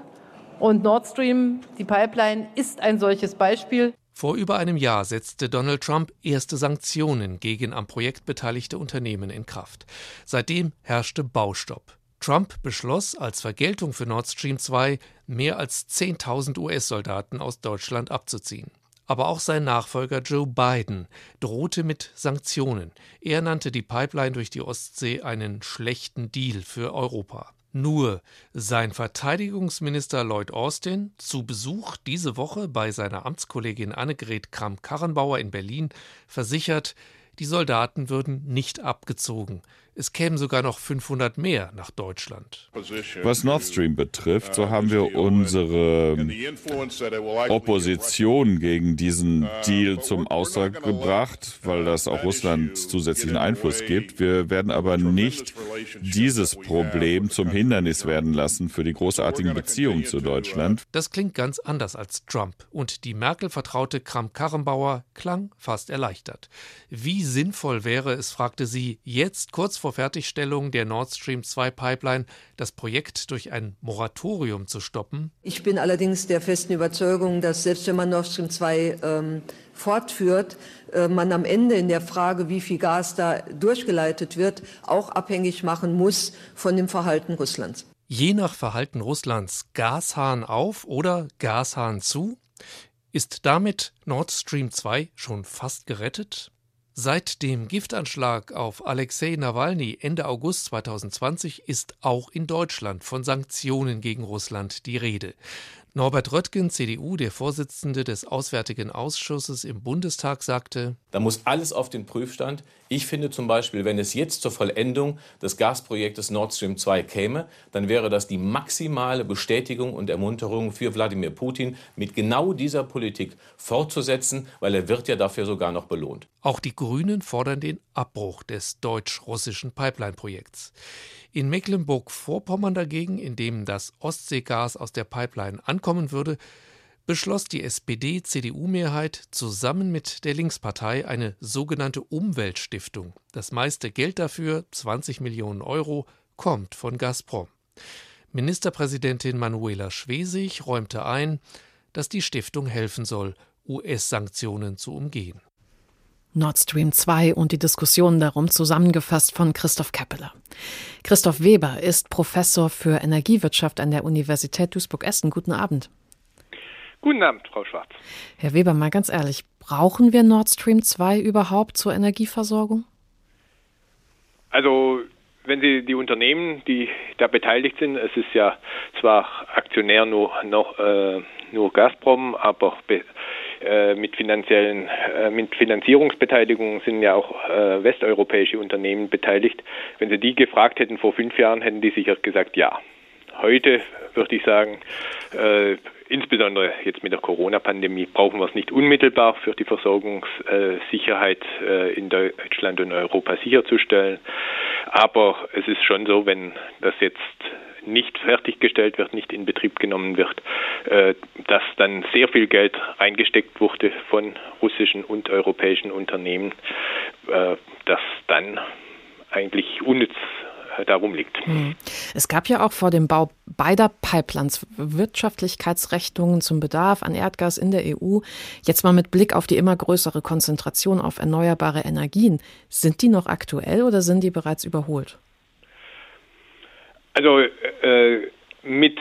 und Nord Stream, die Pipeline, ist ein solches Beispiel. Vor über einem Jahr setzte Donald Trump erste Sanktionen gegen am Projekt beteiligte Unternehmen in Kraft. Seitdem herrschte Baustopp. Trump beschloss als Vergeltung für Nord Stream 2 mehr als 10.000 US-Soldaten aus Deutschland abzuziehen. Aber auch sein Nachfolger Joe Biden drohte mit Sanktionen. Er nannte die Pipeline durch die Ostsee einen schlechten Deal für Europa. Nur sein Verteidigungsminister Lloyd Austin, zu Besuch diese Woche bei seiner Amtskollegin Annegret Kramp-Karrenbauer in Berlin, versichert, die Soldaten würden nicht abgezogen. Es kämen sogar noch 500 mehr nach Deutschland. Was Nord Stream betrifft, so haben wir unsere Opposition gegen diesen Deal zum Ausdruck gebracht, weil das auch Russland zusätzlichen Einfluss gibt. Wir werden aber nicht dieses Problem zum Hindernis werden lassen für die großartigen Beziehungen zu Deutschland. Das klingt ganz anders als Trump. Und die Merkel-Vertraute Kramp-Karrenbauer klang fast erleichtert. Wie sinnvoll wäre es, fragte sie, jetzt kurz vor vor Fertigstellung der Nord Stream 2 Pipeline das Projekt durch ein Moratorium zu stoppen? Ich bin allerdings der festen Überzeugung, dass selbst wenn man Nord Stream 2 ähm, fortführt, äh, man am Ende in der Frage, wie viel Gas da durchgeleitet wird, auch abhängig machen muss von dem Verhalten Russlands. Je nach Verhalten Russlands Gashahn auf oder Gashahn zu? Ist damit Nord Stream 2 schon fast gerettet? Seit dem Giftanschlag auf Alexei Nawalny Ende August 2020 ist auch in Deutschland von Sanktionen gegen Russland die Rede. Norbert Röttgen, CDU, der Vorsitzende des Auswärtigen Ausschusses im Bundestag, sagte: Da muss alles auf den Prüfstand. Ich finde zum Beispiel, wenn es jetzt zur Vollendung des Gasprojektes Nord Stream 2 käme, dann wäre das die maximale Bestätigung und Ermunterung für Wladimir Putin, mit genau dieser Politik fortzusetzen, weil er wird ja dafür sogar noch belohnt. Auch die Grünen fordern den Abbruch des deutsch-russischen Pipeline-Projekts. In Mecklenburg-Vorpommern dagegen, in dem das Ostseegas aus der Pipeline ankommen würde, beschloss die SPD-CDU-Mehrheit zusammen mit der Linkspartei eine sogenannte Umweltstiftung. Das meiste Geld dafür, 20 Millionen Euro, kommt von Gazprom. Ministerpräsidentin Manuela Schwesig räumte ein, dass die Stiftung helfen soll, US-Sanktionen zu umgehen. Nord Stream 2 und die Diskussionen darum zusammengefasst von Christoph Keppeler. Christoph Weber ist Professor für Energiewirtschaft an der Universität Duisburg-Essen. Guten Abend. Guten Abend, Frau Schwarz. Herr Weber, mal ganz ehrlich, brauchen wir Nord Stream 2 überhaupt zur Energieversorgung? Also, wenn Sie die Unternehmen, die da beteiligt sind, es ist ja zwar Aktionär nur noch äh, nur Gazprom, aber mit finanziellen, äh, mit Finanzierungsbeteiligungen sind ja auch äh, westeuropäische Unternehmen beteiligt. Wenn Sie die gefragt hätten vor fünf Jahren, hätten die sicher gesagt ja. Heute würde ich sagen, äh, insbesondere jetzt mit der Corona-Pandemie brauchen wir es nicht unmittelbar für die Versorgungssicherheit äh, in Deutschland und Europa sicherzustellen. Aber es ist schon so, wenn das jetzt nicht fertiggestellt wird, nicht in Betrieb genommen wird, äh, dass dann sehr viel Geld reingesteckt wurde von russischen und europäischen Unternehmen, äh, das dann eigentlich unnütz darum liegt. Hm. Es gab ja auch vor dem Bau beider Pipelines Wirtschaftlichkeitsrechnungen zum Bedarf an Erdgas in der EU. Jetzt mal mit Blick auf die immer größere Konzentration auf erneuerbare Energien. Sind die noch aktuell oder sind die bereits überholt? Also äh, mit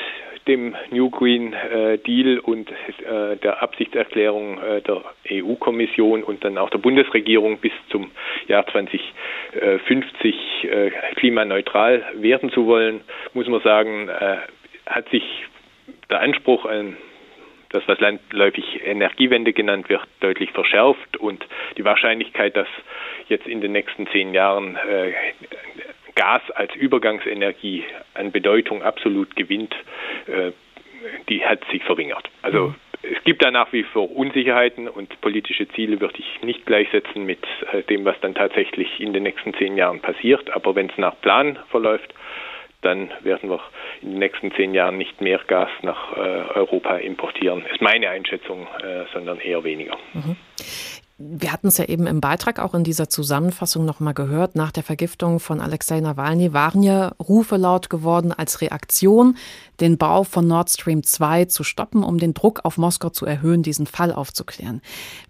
dem New Green äh, Deal und äh, der Absichtserklärung äh, der EU-Kommission und dann auch der Bundesregierung bis zum Jahr 2050 äh, klimaneutral werden zu wollen, muss man sagen, äh, hat sich der Anspruch an das, was landläufig Energiewende genannt wird, deutlich verschärft und die Wahrscheinlichkeit, dass jetzt in den nächsten zehn Jahren äh, Gas als Übergangsenergie an Bedeutung absolut gewinnt, äh, die hat sich verringert. Also mhm. es gibt da nach wie vor Unsicherheiten und politische Ziele würde ich nicht gleichsetzen mit äh, dem, was dann tatsächlich in den nächsten zehn Jahren passiert. Aber wenn es nach Plan verläuft, dann werden wir in den nächsten zehn Jahren nicht mehr Gas nach äh, Europa importieren. Ist meine Einschätzung, sondern eher weniger. Mhm. Wir hatten es ja eben im Beitrag auch in dieser Zusammenfassung nochmal gehört. Nach der Vergiftung von Alexei Nawalny waren ja Rufe laut geworden als Reaktion, den Bau von Nord Stream 2 zu stoppen, um den Druck auf Moskau zu erhöhen, diesen Fall aufzuklären.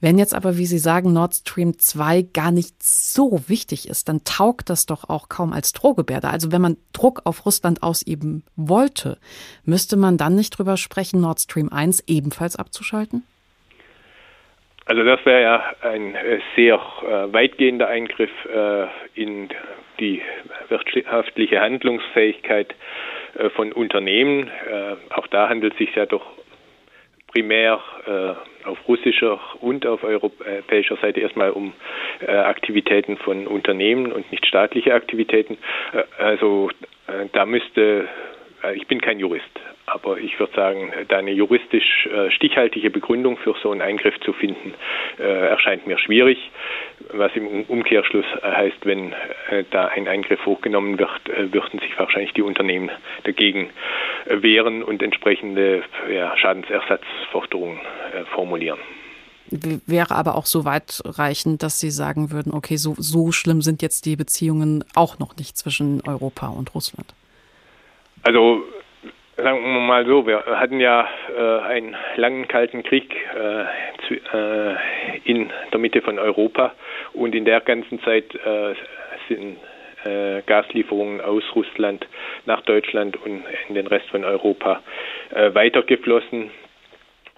Wenn jetzt aber, wie Sie sagen, Nord Stream 2 gar nicht so wichtig ist, dann taugt das doch auch kaum als Drohgebärde. Also wenn man Druck auf Russland ausüben wollte, müsste man dann nicht drüber sprechen, Nord Stream 1 ebenfalls abzuschalten? Also das wäre ja ein äh, sehr äh, weitgehender Eingriff äh, in die wirtschaftliche Handlungsfähigkeit von Unternehmen. Auch da handelt es sich ja doch primär auf russischer und auf europäischer Seite erstmal um Aktivitäten von Unternehmen und nicht staatliche Aktivitäten. Also da müsste, ich bin kein Jurist, aber ich würde sagen, da eine juristisch äh, stichhaltige Begründung für so einen Eingriff zu finden, äh, erscheint mir schwierig. Was im Umkehrschluss heißt, wenn äh, da ein Eingriff hochgenommen wird, äh, würden sich wahrscheinlich die Unternehmen dagegen äh, wehren und entsprechende Schadensersatzforderungen äh, formulieren wäre aber auch so weitreichend, dass Sie sagen würden, okay, so, so schlimm sind jetzt die Beziehungen auch noch nicht zwischen Europa und Russland. Also sagen wir mal so, wir hatten ja äh, einen langen kalten Krieg äh, zu, äh, in der Mitte von Europa und in der ganzen Zeit äh, sind äh, Gaslieferungen aus Russland nach Deutschland und in den Rest von Europa äh, weitergeflossen.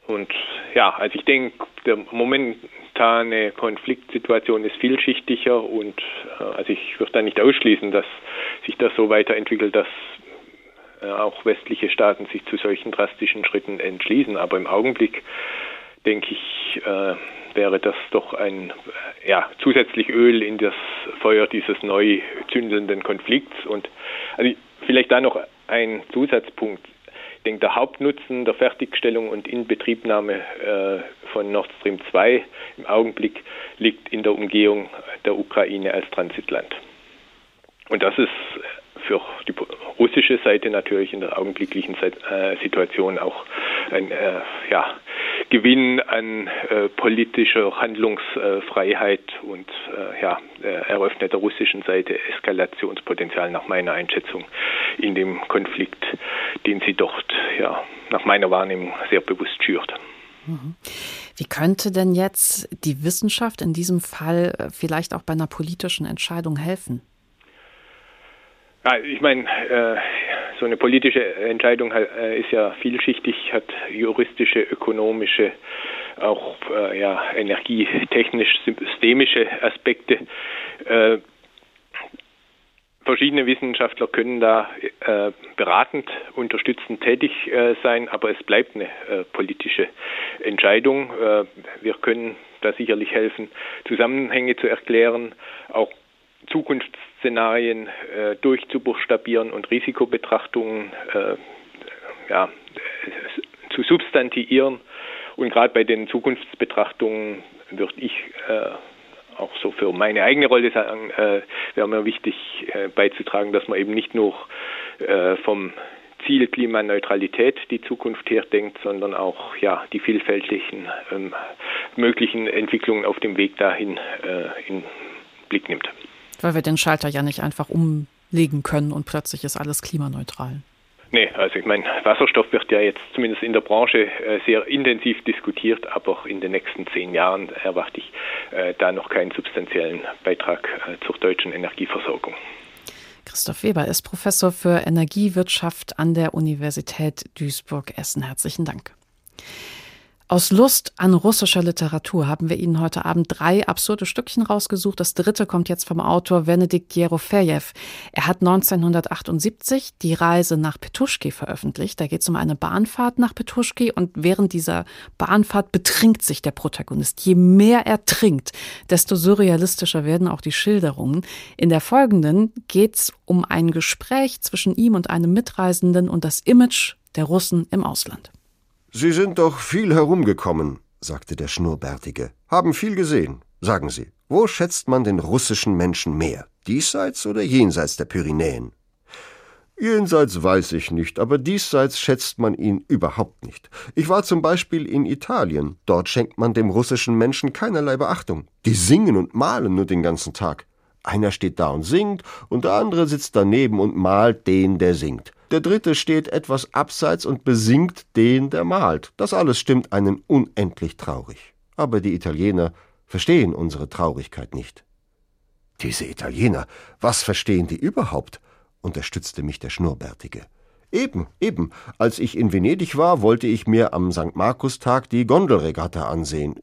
Und ja, also ich denke, der momentane Konfliktsituation ist vielschichtiger und also ich würde da nicht ausschließen, dass sich das so weiterentwickelt, dass auch westliche Staaten sich zu solchen drastischen Schritten entschließen. Aber im Augenblick denke ich, äh, wäre das doch ein ja, zusätzlich Öl in das Feuer dieses neu zündelnden Konflikts. Und also vielleicht da noch ein Zusatzpunkt. Ich denke, der Hauptnutzen der Fertigstellung und Inbetriebnahme äh, von Nord Stream 2 im Augenblick liegt in der Umgehung der Ukraine als Transitland. Und das ist für die russische Seite natürlich in der augenblicklichen äh, Situation auch ein äh, ja, Gewinn an äh, politischer Handlungsfreiheit und äh, ja, eröffnet der russischen Seite Eskalationspotenzial nach meiner Einschätzung in dem Konflikt, den sie dort ja, nach meiner Wahrnehmung sehr bewusst schürt. Mhm. Wie könnte denn jetzt die Wissenschaft in diesem Fall äh, vielleicht auch bei einer politischen Entscheidung helfen? Ich meine, äh, so eine politische Entscheidung äh, ist ja vielschichtig, hat juristische, ökonomische, auch äh, ja, energietechnisch, systemische Aspekte. Verschiedene Wissenschaftler können da beratend, unterstützend tätig sein, aber es bleibt eine politische Entscheidung. Wir können da sicherlich helfen, Zusammenhänge zu erklären, auch Zukunftsszenarien äh, durchzubuchstabieren und Risikobetrachtungen äh, ja, zu substantiieren. Und gerade bei den Zukunftsbetrachtungen würde ich äh, auch so für meine eigene Rolle sagen, äh, wäre mir wichtig äh, beizutragen, dass man eben nicht nur äh, vom Ziel Klimaneutralität die Zukunft her denkt, sondern auch ja die vielfältigen ähm, möglichen Entwicklungen auf dem Weg dahin äh, in Blick nimmt. Weil wir den Schalter ja nicht einfach umlegen können und plötzlich ist alles klimaneutral. Nee, also ich meine, Wasserstoff wird ja jetzt zumindest in der Branche äh, sehr intensiv diskutiert, aber in den nächsten zehn Jahren erwarte ich äh, da noch keinen substanziellen Beitrag äh, zur deutschen Energieversorgung. Christoph Weber ist Professor für Energiewirtschaft an der Universität Duisburg-Essen. Herzlichen Dank. Aus Lust an russischer Literatur haben wir Ihnen heute Abend drei absurde Stückchen rausgesucht. Das dritte kommt jetzt vom Autor Venedikt Jerofejew. Er hat 1978 die Reise nach Petuschki veröffentlicht. Da geht es um eine Bahnfahrt nach Petuschki und während dieser Bahnfahrt betrinkt sich der Protagonist. Je mehr er trinkt, desto surrealistischer werden auch die Schilderungen. In der folgenden geht es um ein Gespräch zwischen ihm und einem Mitreisenden und das Image der Russen im Ausland. Sie sind doch viel herumgekommen, sagte der Schnurrbärtige, haben viel gesehen. Sagen Sie, wo schätzt man den russischen Menschen mehr, diesseits oder jenseits der Pyrenäen? Jenseits weiß ich nicht, aber diesseits schätzt man ihn überhaupt nicht. Ich war zum Beispiel in Italien. Dort schenkt man dem russischen Menschen keinerlei Beachtung. Die singen und malen nur den ganzen Tag. Einer steht da und singt, und der andere sitzt daneben und malt den, der singt. Der dritte steht etwas abseits und besingt den, der malt. Das alles stimmt einen unendlich traurig. Aber die Italiener verstehen unsere Traurigkeit nicht. Diese Italiener, was verstehen die überhaupt? unterstützte mich der Schnurrbärtige. Eben, eben. Als ich in Venedig war, wollte ich mir am St. Markustag die Gondelregatta ansehen.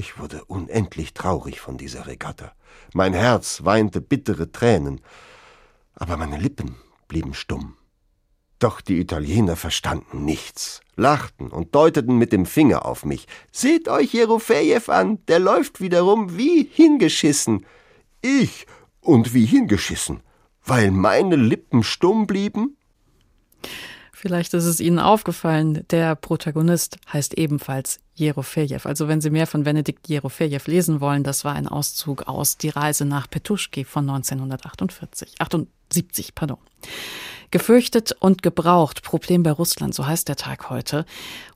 Ich wurde unendlich traurig von dieser Regatta. Mein Herz weinte bittere Tränen, aber meine Lippen blieben stumm. Doch die Italiener verstanden nichts, lachten und deuteten mit dem Finger auf mich. Seht euch Jerofejew an, der läuft wiederum wie hingeschissen. Ich und wie hingeschissen, weil meine Lippen stumm blieben? Vielleicht ist es Ihnen aufgefallen, der Protagonist heißt ebenfalls Jerofejew. Also wenn Sie mehr von Benedikt Jerofejew lesen wollen, das war ein Auszug aus Die Reise nach Petuschki von 1948, 78, pardon. Gefürchtet und gebraucht, Problem bei Russland, so heißt der Tag heute.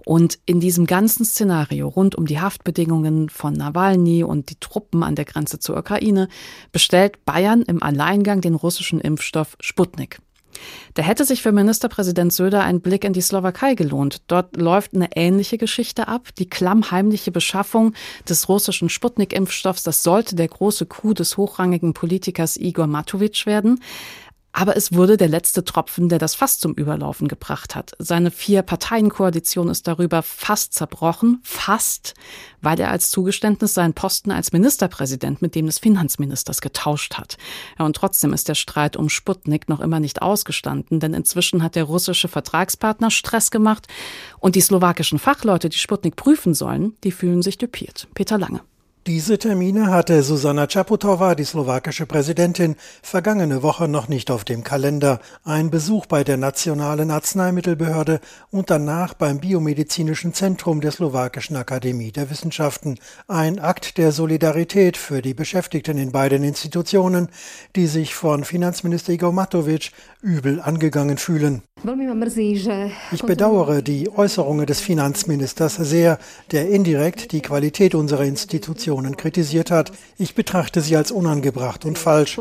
Und in diesem ganzen Szenario rund um die Haftbedingungen von Nawalny und die Truppen an der Grenze zur Ukraine bestellt Bayern im Alleingang den russischen Impfstoff Sputnik. Da hätte sich für Ministerpräsident Söder ein Blick in die Slowakei gelohnt. Dort läuft eine ähnliche Geschichte ab. Die klammheimliche Beschaffung des russischen Sputnik-Impfstoffs, das sollte der große Coup des hochrangigen Politikers Igor Matovic werden. Aber es wurde der letzte Tropfen, der das Fass zum Überlaufen gebracht hat. Seine Vier-Parteien-Koalition ist darüber fast zerbrochen, fast, weil er als Zugeständnis seinen Posten als Ministerpräsident mit dem des Finanzministers getauscht hat. Ja, und trotzdem ist der Streit um Sputnik noch immer nicht ausgestanden, denn inzwischen hat der russische Vertragspartner Stress gemacht und die slowakischen Fachleute, die Sputnik prüfen sollen, die fühlen sich düpiert. Peter Lange. Diese Termine hatte Susanna Čaputová, die slowakische Präsidentin, vergangene Woche noch nicht auf dem Kalender. Ein Besuch bei der Nationalen Arzneimittelbehörde und danach beim Biomedizinischen Zentrum der Slowakischen Akademie der Wissenschaften. Ein Akt der Solidarität für die Beschäftigten in beiden Institutionen, die sich von Finanzminister Igor Matovic übel angegangen fühlen. Ich bedauere die Äußerungen des Finanzministers sehr, der indirekt die Qualität unserer Institutionen kritisiert hat. Ich betrachte sie als unangebracht und falsch.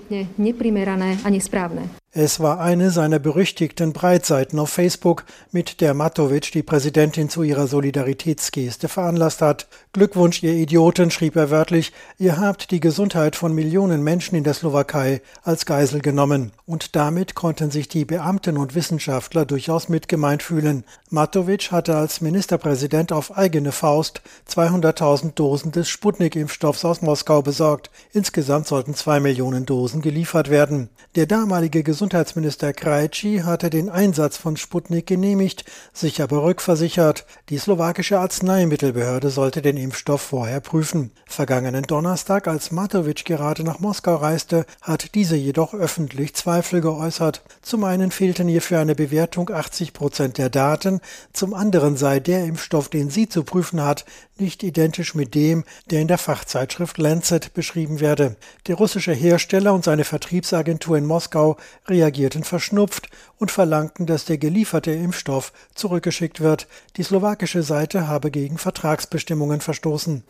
Es war eine seiner berüchtigten Breitseiten auf Facebook, mit der Matovic die Präsidentin zu ihrer Solidaritätsgeste veranlasst hat. Glückwunsch, ihr Idioten, schrieb er wörtlich, ihr habt die Gesundheit von Millionen Menschen in der Slowakei als Geisel genommen. Und damit konnten sich die Beamten und Wissenschaftler durchaus mitgemeint fühlen. Matovic hatte als Ministerpräsident auf eigene Faust 200.000 Dosen des Sputnik-Impfstoffs aus Moskau besorgt. Insgesamt sollten zwei Millionen Dosen geliefert werden. Der damalige Gesundheitsminister Krajci hatte den Einsatz von Sputnik genehmigt, sich aber rückversichert. Die slowakische Arzneimittelbehörde sollte den Impfstoff vorher prüfen. Vergangenen Donnerstag, als Matovic gerade nach Moskau reiste, hat diese jedoch öffentlich Zweifel geäußert. Zum einen fehlten ihr für eine Bewertung 80 Prozent der Daten, zum anderen sei der Impfstoff, den sie zu prüfen hat, nicht identisch mit dem, der in der Fachzeitschrift Lancet beschrieben werde. Der russische Hersteller und seine Vertriebsagentur in Moskau reagierten verschnupft und verlangten, dass der gelieferte Impfstoff zurückgeschickt wird. Die slowakische Seite habe gegen Vertragsbestimmungen verstoßen.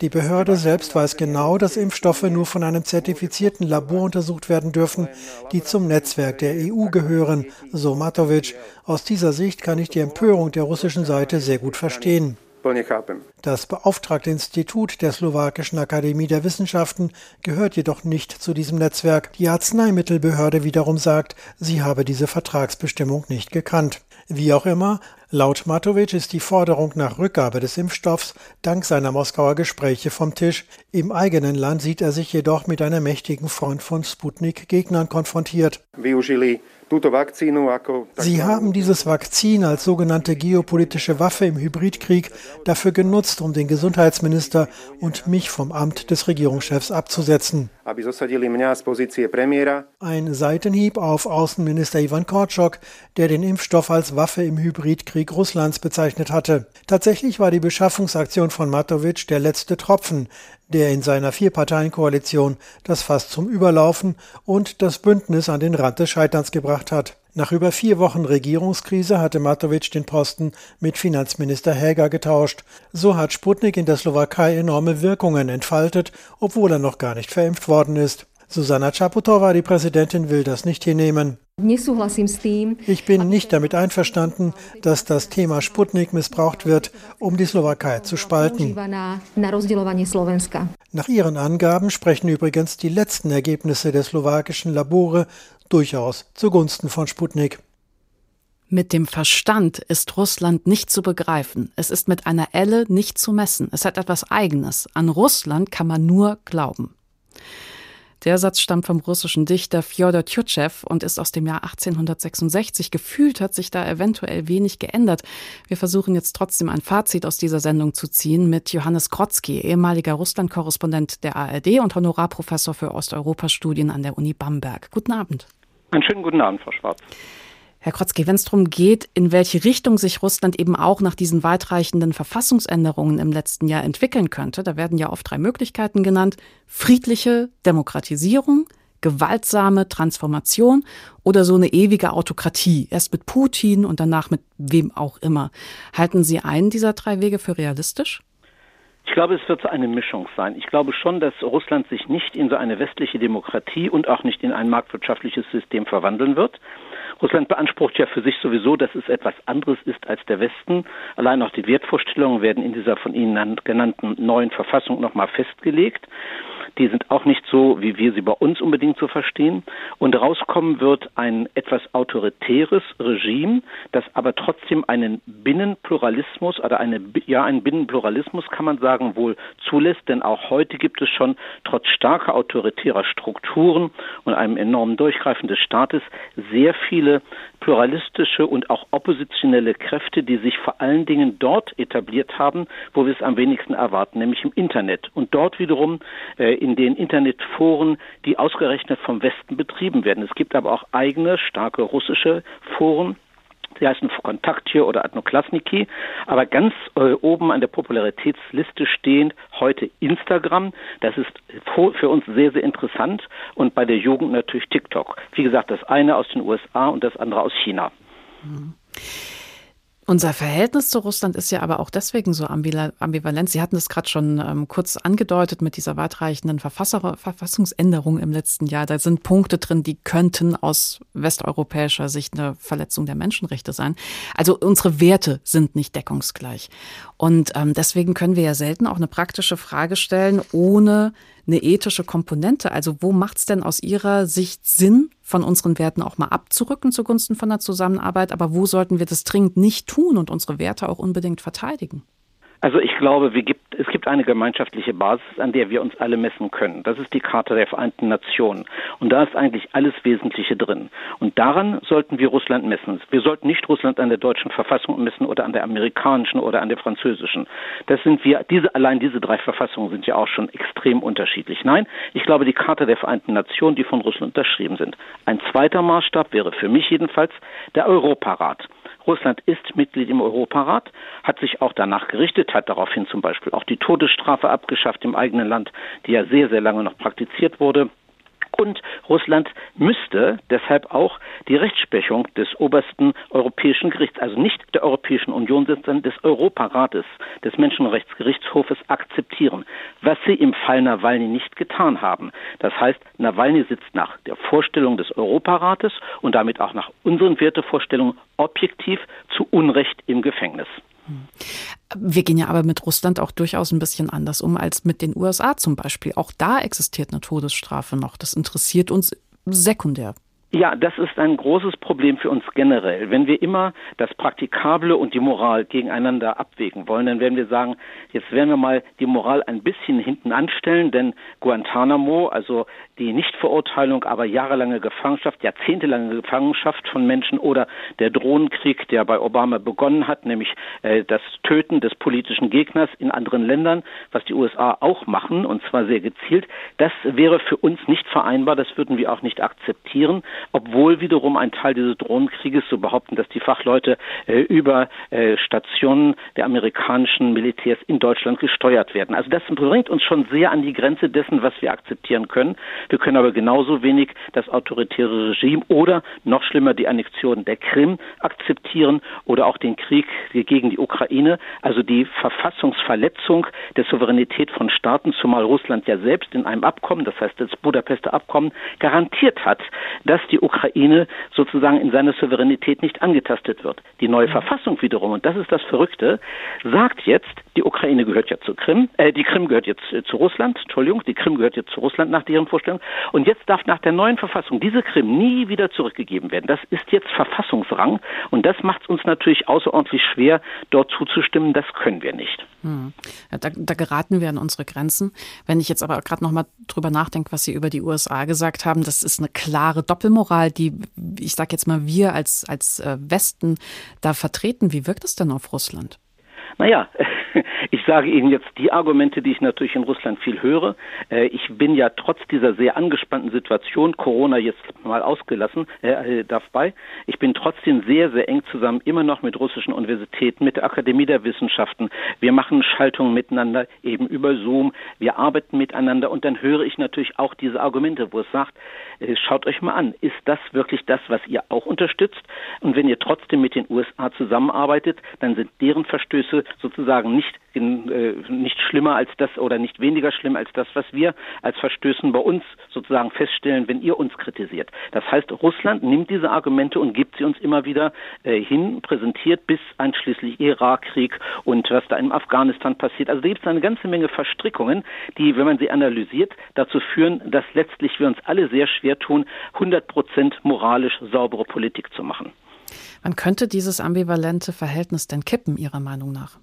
Die Behörde selbst weiß genau, dass Impfstoffe nur von einem zertifizierten Labor untersucht werden dürfen, die zum Netzwerk der EU gehören, so Matovic. Aus dieser Sicht kann ich die Empörung der russischen Seite sehr gut verstehen. Das beauftragte Institut der Slowakischen Akademie der Wissenschaften gehört jedoch nicht zu diesem Netzwerk. Die Arzneimittelbehörde wiederum sagt, sie habe diese Vertragsbestimmung nicht gekannt. Wie auch immer, laut Matovic ist die Forderung nach Rückgabe des Impfstoffs dank seiner Moskauer Gespräche vom Tisch. Im eigenen Land sieht er sich jedoch mit einer mächtigen Front von Sputnik-Gegnern konfrontiert. Sie haben dieses Vakzin als sogenannte geopolitische Waffe im Hybridkrieg dafür genutzt, um den Gesundheitsminister und mich vom Amt des Regierungschefs abzusetzen. Ein Seitenhieb auf Außenminister Ivan Korczok, der den Impfstoff als Waffe im Hybridkrieg Russlands bezeichnet hatte. Tatsächlich war die Beschaffungsaktion von Matovic der letzte Tropfen, der in seiner Vierparteienkoalition das Fass zum Überlaufen und das Bündnis an den Rand des Scheiterns gebracht hat. Nach über vier Wochen Regierungskrise hatte Matovic den Posten mit Finanzminister Häger getauscht. So hat Sputnik in der Slowakei enorme Wirkungen entfaltet, obwohl er noch gar nicht verimpft worden ist. Susanna Čaputová, die Präsidentin, will das nicht hinnehmen. Ich bin nicht damit einverstanden, dass das Thema Sputnik missbraucht wird, um die Slowakei zu spalten. Nach ihren Angaben sprechen übrigens die letzten Ergebnisse der slowakischen Labore durchaus zugunsten von Sputnik. Mit dem Verstand ist Russland nicht zu begreifen. Es ist mit einer Elle nicht zu messen. Es hat etwas Eigenes. An Russland kann man nur glauben. Der Satz stammt vom russischen Dichter Fjodor Tjutschew und ist aus dem Jahr 1866. Gefühlt hat sich da eventuell wenig geändert. Wir versuchen jetzt trotzdem ein Fazit aus dieser Sendung zu ziehen mit Johannes Krotzki, ehemaliger Russland-Korrespondent der ARD und Honorarprofessor für Osteuropa-Studien an der Uni Bamberg. Guten Abend. Einen schönen guten Abend, Frau Schwarz. Herr Krotzki, wenn es darum geht, in welche Richtung sich Russland eben auch nach diesen weitreichenden Verfassungsänderungen im letzten Jahr entwickeln könnte, da werden ja oft drei Möglichkeiten genannt. Friedliche Demokratisierung, gewaltsame Transformation oder so eine ewige Autokratie. Erst mit Putin und danach mit wem auch immer. Halten Sie einen dieser drei Wege für realistisch? Ich glaube, es wird eine Mischung sein. Ich glaube schon, dass Russland sich nicht in so eine westliche Demokratie und auch nicht in ein marktwirtschaftliches System verwandeln wird. Russland beansprucht ja für sich sowieso, dass es etwas anderes ist als der Westen. Allein auch die Wertvorstellungen werden in dieser von Ihnen genannten neuen Verfassung nochmal festgelegt. Die sind auch nicht so, wie wir sie bei uns unbedingt zu verstehen. Und rauskommen wird ein etwas autoritäres Regime, das aber trotzdem einen Binnenpluralismus oder eine, ja, einen Binnenpluralismus kann man sagen, wohl zulässt. Denn auch heute gibt es schon trotz starker autoritärer Strukturen und einem enormen Durchgreifen des Staates sehr viele pluralistische und auch oppositionelle Kräfte, die sich vor allen Dingen dort etabliert haben, wo wir es am wenigsten erwarten, nämlich im Internet. Und dort wiederum äh, in den Internetforen, die ausgerechnet vom Westen betrieben werden. Es gibt aber auch eigene, starke russische Foren, Sie heißen Kontakt hier oder Adnoklasniki. Aber ganz äh, oben an der Popularitätsliste stehend heute Instagram. Das ist für uns sehr, sehr interessant. Und bei der Jugend natürlich TikTok. Wie gesagt, das eine aus den USA und das andere aus China. Unser Verhältnis zu Russland ist ja aber auch deswegen so ambivalent. Sie hatten es gerade schon ähm, kurz angedeutet mit dieser weitreichenden Verfassungsänderung im letzten Jahr. Da sind Punkte drin, die könnten aus westeuropäischer Sicht eine Verletzung der Menschenrechte sein. Also unsere Werte sind nicht deckungsgleich. Und ähm, deswegen können wir ja selten auch eine praktische Frage stellen, ohne eine ethische Komponente. Also wo macht es denn aus Ihrer Sicht Sinn, von unseren Werten auch mal abzurücken zugunsten von der Zusammenarbeit? Aber wo sollten wir das dringend nicht tun und unsere Werte auch unbedingt verteidigen? Also ich glaube, gibt, es gibt eine gemeinschaftliche Basis, an der wir uns alle messen können. Das ist die Charta der Vereinten Nationen. Und da ist eigentlich alles Wesentliche drin. Und daran sollten wir Russland messen. Wir sollten nicht Russland an der deutschen Verfassung messen oder an der amerikanischen oder an der französischen. Das sind wir, diese, allein diese drei Verfassungen sind ja auch schon extrem unterschiedlich. Nein, ich glaube, die Charta der Vereinten Nationen, die von Russland unterschrieben sind. Ein zweiter Maßstab wäre für mich jedenfalls der Europarat. Russland ist Mitglied im Europarat, hat sich auch danach gerichtet, hat daraufhin zum Beispiel auch die Todesstrafe abgeschafft im eigenen Land, die ja sehr, sehr lange noch praktiziert wurde. Und Russland müsste deshalb auch die Rechtsprechung des obersten europäischen Gerichts, also nicht der Europäischen Union, sondern des Europarates, des Menschenrechtsgerichtshofes akzeptieren, was sie im Fall Nawalny nicht getan haben. Das heißt, Nawalny sitzt nach der Vorstellung des Europarates und damit auch nach unseren Wertevorstellungen objektiv zu Unrecht im Gefängnis. Wir gehen ja aber mit Russland auch durchaus ein bisschen anders um als mit den USA zum Beispiel. Auch da existiert eine Todesstrafe noch. Das interessiert uns sekundär. Ja, das ist ein großes Problem für uns generell. Wenn wir immer das Praktikable und die Moral gegeneinander abwägen wollen, dann werden wir sagen, jetzt werden wir mal die Moral ein bisschen hinten anstellen, denn Guantanamo, also die Nichtverurteilung, aber jahrelange Gefangenschaft, jahrzehntelange Gefangenschaft von Menschen oder der Drohnenkrieg, der bei Obama begonnen hat, nämlich äh, das Töten des politischen Gegners in anderen Ländern, was die USA auch machen, und zwar sehr gezielt, das wäre für uns nicht vereinbar, das würden wir auch nicht akzeptieren obwohl wiederum ein Teil dieses Drohnenkrieges, so behaupten dass die Fachleute, äh, über äh, Stationen der amerikanischen Militärs in Deutschland gesteuert werden. Also das bringt uns schon sehr an die Grenze dessen, was wir akzeptieren können. Wir können aber genauso wenig das autoritäre Regime oder noch schlimmer die Annexion der Krim akzeptieren oder auch den Krieg gegen die Ukraine, also die Verfassungsverletzung der Souveränität von Staaten, zumal Russland ja selbst in einem Abkommen, das heißt das Budapester Abkommen, garantiert hat, dass die Ukraine sozusagen in seiner Souveränität nicht angetastet wird. Die neue mhm. Verfassung wiederum, und das ist das Verrückte, sagt jetzt, die Ukraine gehört ja zur Krim, äh, die Krim gehört jetzt äh, zu Russland, Entschuldigung, die Krim gehört jetzt zu Russland nach deren Vorstellung. Und jetzt darf nach der neuen Verfassung diese Krim nie wieder zurückgegeben werden. Das ist jetzt Verfassungsrang und das macht es uns natürlich außerordentlich schwer, dort zuzustimmen. Das können wir nicht. Hm. Da, da, geraten wir an unsere Grenzen. Wenn ich jetzt aber gerade noch mal drüber nachdenke, was Sie über die USA gesagt haben, das ist eine klare Doppelmoral, die, ich sage jetzt mal, wir als, als äh, Westen da vertreten. Wie wirkt das denn auf Russland? Naja, ich sage Ihnen jetzt die Argumente, die ich natürlich in Russland viel höre. Äh, ich bin ja trotz dieser sehr angespannten Situation, Corona jetzt mal ausgelassen, äh, darf bei, ich bin trotzdem sehr, sehr eng zusammen, immer noch mit russischen Universitäten, mit der Akademie der Wissenschaften. Wir machen Schaltungen miteinander, eben über Zoom. Wir arbeiten miteinander und dann höre ich natürlich auch diese Argumente, wo es sagt, äh, schaut euch mal an, ist das wirklich das, was ihr auch unterstützt? Und wenn ihr trotzdem mit den USA zusammenarbeitet, dann sind deren Verstöße sozusagen nicht, äh, nicht schlimmer als das oder nicht weniger schlimm als das, was wir als Verstößen bei uns sozusagen feststellen, wenn ihr uns kritisiert. Das heißt, Russland nimmt diese Argumente und gibt sie uns immer wieder äh, hin, präsentiert bis einschließlich Irakkrieg und was da in Afghanistan passiert. Also da gibt es eine ganze Menge Verstrickungen, die, wenn man sie analysiert, dazu führen, dass letztlich wir uns alle sehr schwer tun, 100 Prozent moralisch saubere Politik zu machen. Wann könnte dieses ambivalente Verhältnis denn kippen, Ihrer Meinung nach?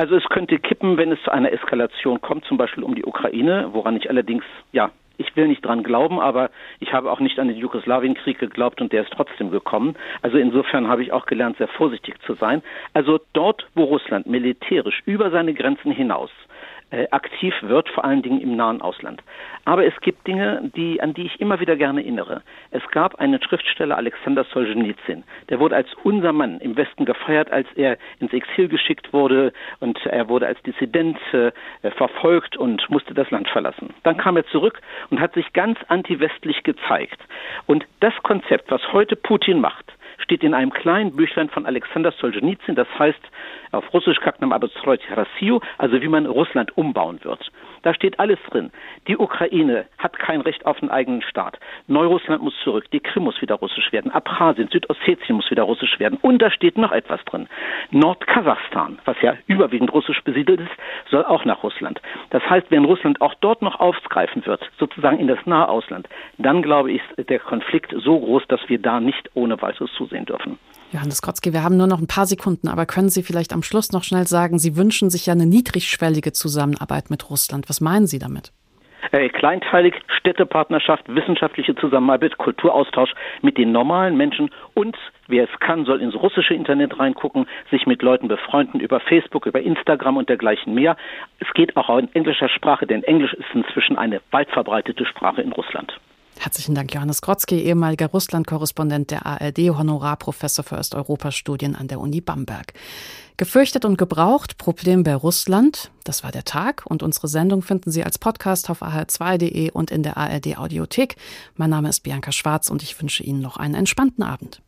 Also es könnte kippen, wenn es zu einer Eskalation kommt, zum Beispiel um die Ukraine, woran ich allerdings, ja, ich will nicht dran glauben, aber ich habe auch nicht an den Jugoslawienkrieg geglaubt und der ist trotzdem gekommen. Also insofern habe ich auch gelernt, sehr vorsichtig zu sein. Also dort, wo Russland militärisch über seine Grenzen hinaus äh, aktiv wird, vor allen Dingen im nahen Ausland. Aber es gibt Dinge, die, an die ich immer wieder gerne erinnere. Es gab einen Schriftsteller, Alexander Solzhenitsyn, der wurde als unser Mann im Westen gefeiert, als er ins Exil geschickt wurde und er wurde als Dissident äh, verfolgt und musste das Land verlassen. Dann kam er zurück und hat sich ganz antiwestlich gezeigt. Und das Konzept, was heute Putin macht, steht in einem kleinen Büchlein von Alexander Solzhenitsyn, das heißt auf Russisch Kaknam Abostroit Rassiu, also wie man Russland umbauen wird. Da steht alles drin. Die Ukraine hat kein Recht auf einen eigenen Staat. Neurussland muss zurück. Die Krim muss wieder russisch werden. Abchasien, Südossetien muss wieder russisch werden. Und da steht noch etwas drin. Nordkasachstan, was ja überwiegend russisch besiedelt ist, soll auch nach Russland. Das heißt, wenn Russland auch dort noch aufgreifen wird, sozusagen in das nahe Ausland, dann glaube ich, ist der Konflikt so groß, dass wir da nicht ohne weiteres zusehen dürfen. Johannes Kotzke, wir haben nur noch ein paar Sekunden, aber können Sie vielleicht am Schluss noch schnell sagen, Sie wünschen sich ja eine niedrigschwellige Zusammenarbeit mit Russland. Was meinen Sie damit? Äh, kleinteilig, Städtepartnerschaft, wissenschaftliche Zusammenarbeit, Kulturaustausch mit den normalen Menschen und wer es kann, soll ins russische Internet reingucken, sich mit Leuten befreunden über Facebook, über Instagram und dergleichen mehr. Es geht auch in englischer Sprache, denn Englisch ist inzwischen eine weit verbreitete Sprache in Russland. Herzlichen Dank, Johannes Krotzki, ehemaliger Russland-Korrespondent der ARD, Honorarprofessor für Osteuropa-Studien an der Uni Bamberg. Gefürchtet und gebraucht, Problem bei Russland. Das war der Tag und unsere Sendung finden Sie als Podcast auf ahr2.de und in der ARD Audiothek. Mein Name ist Bianca Schwarz und ich wünsche Ihnen noch einen entspannten Abend.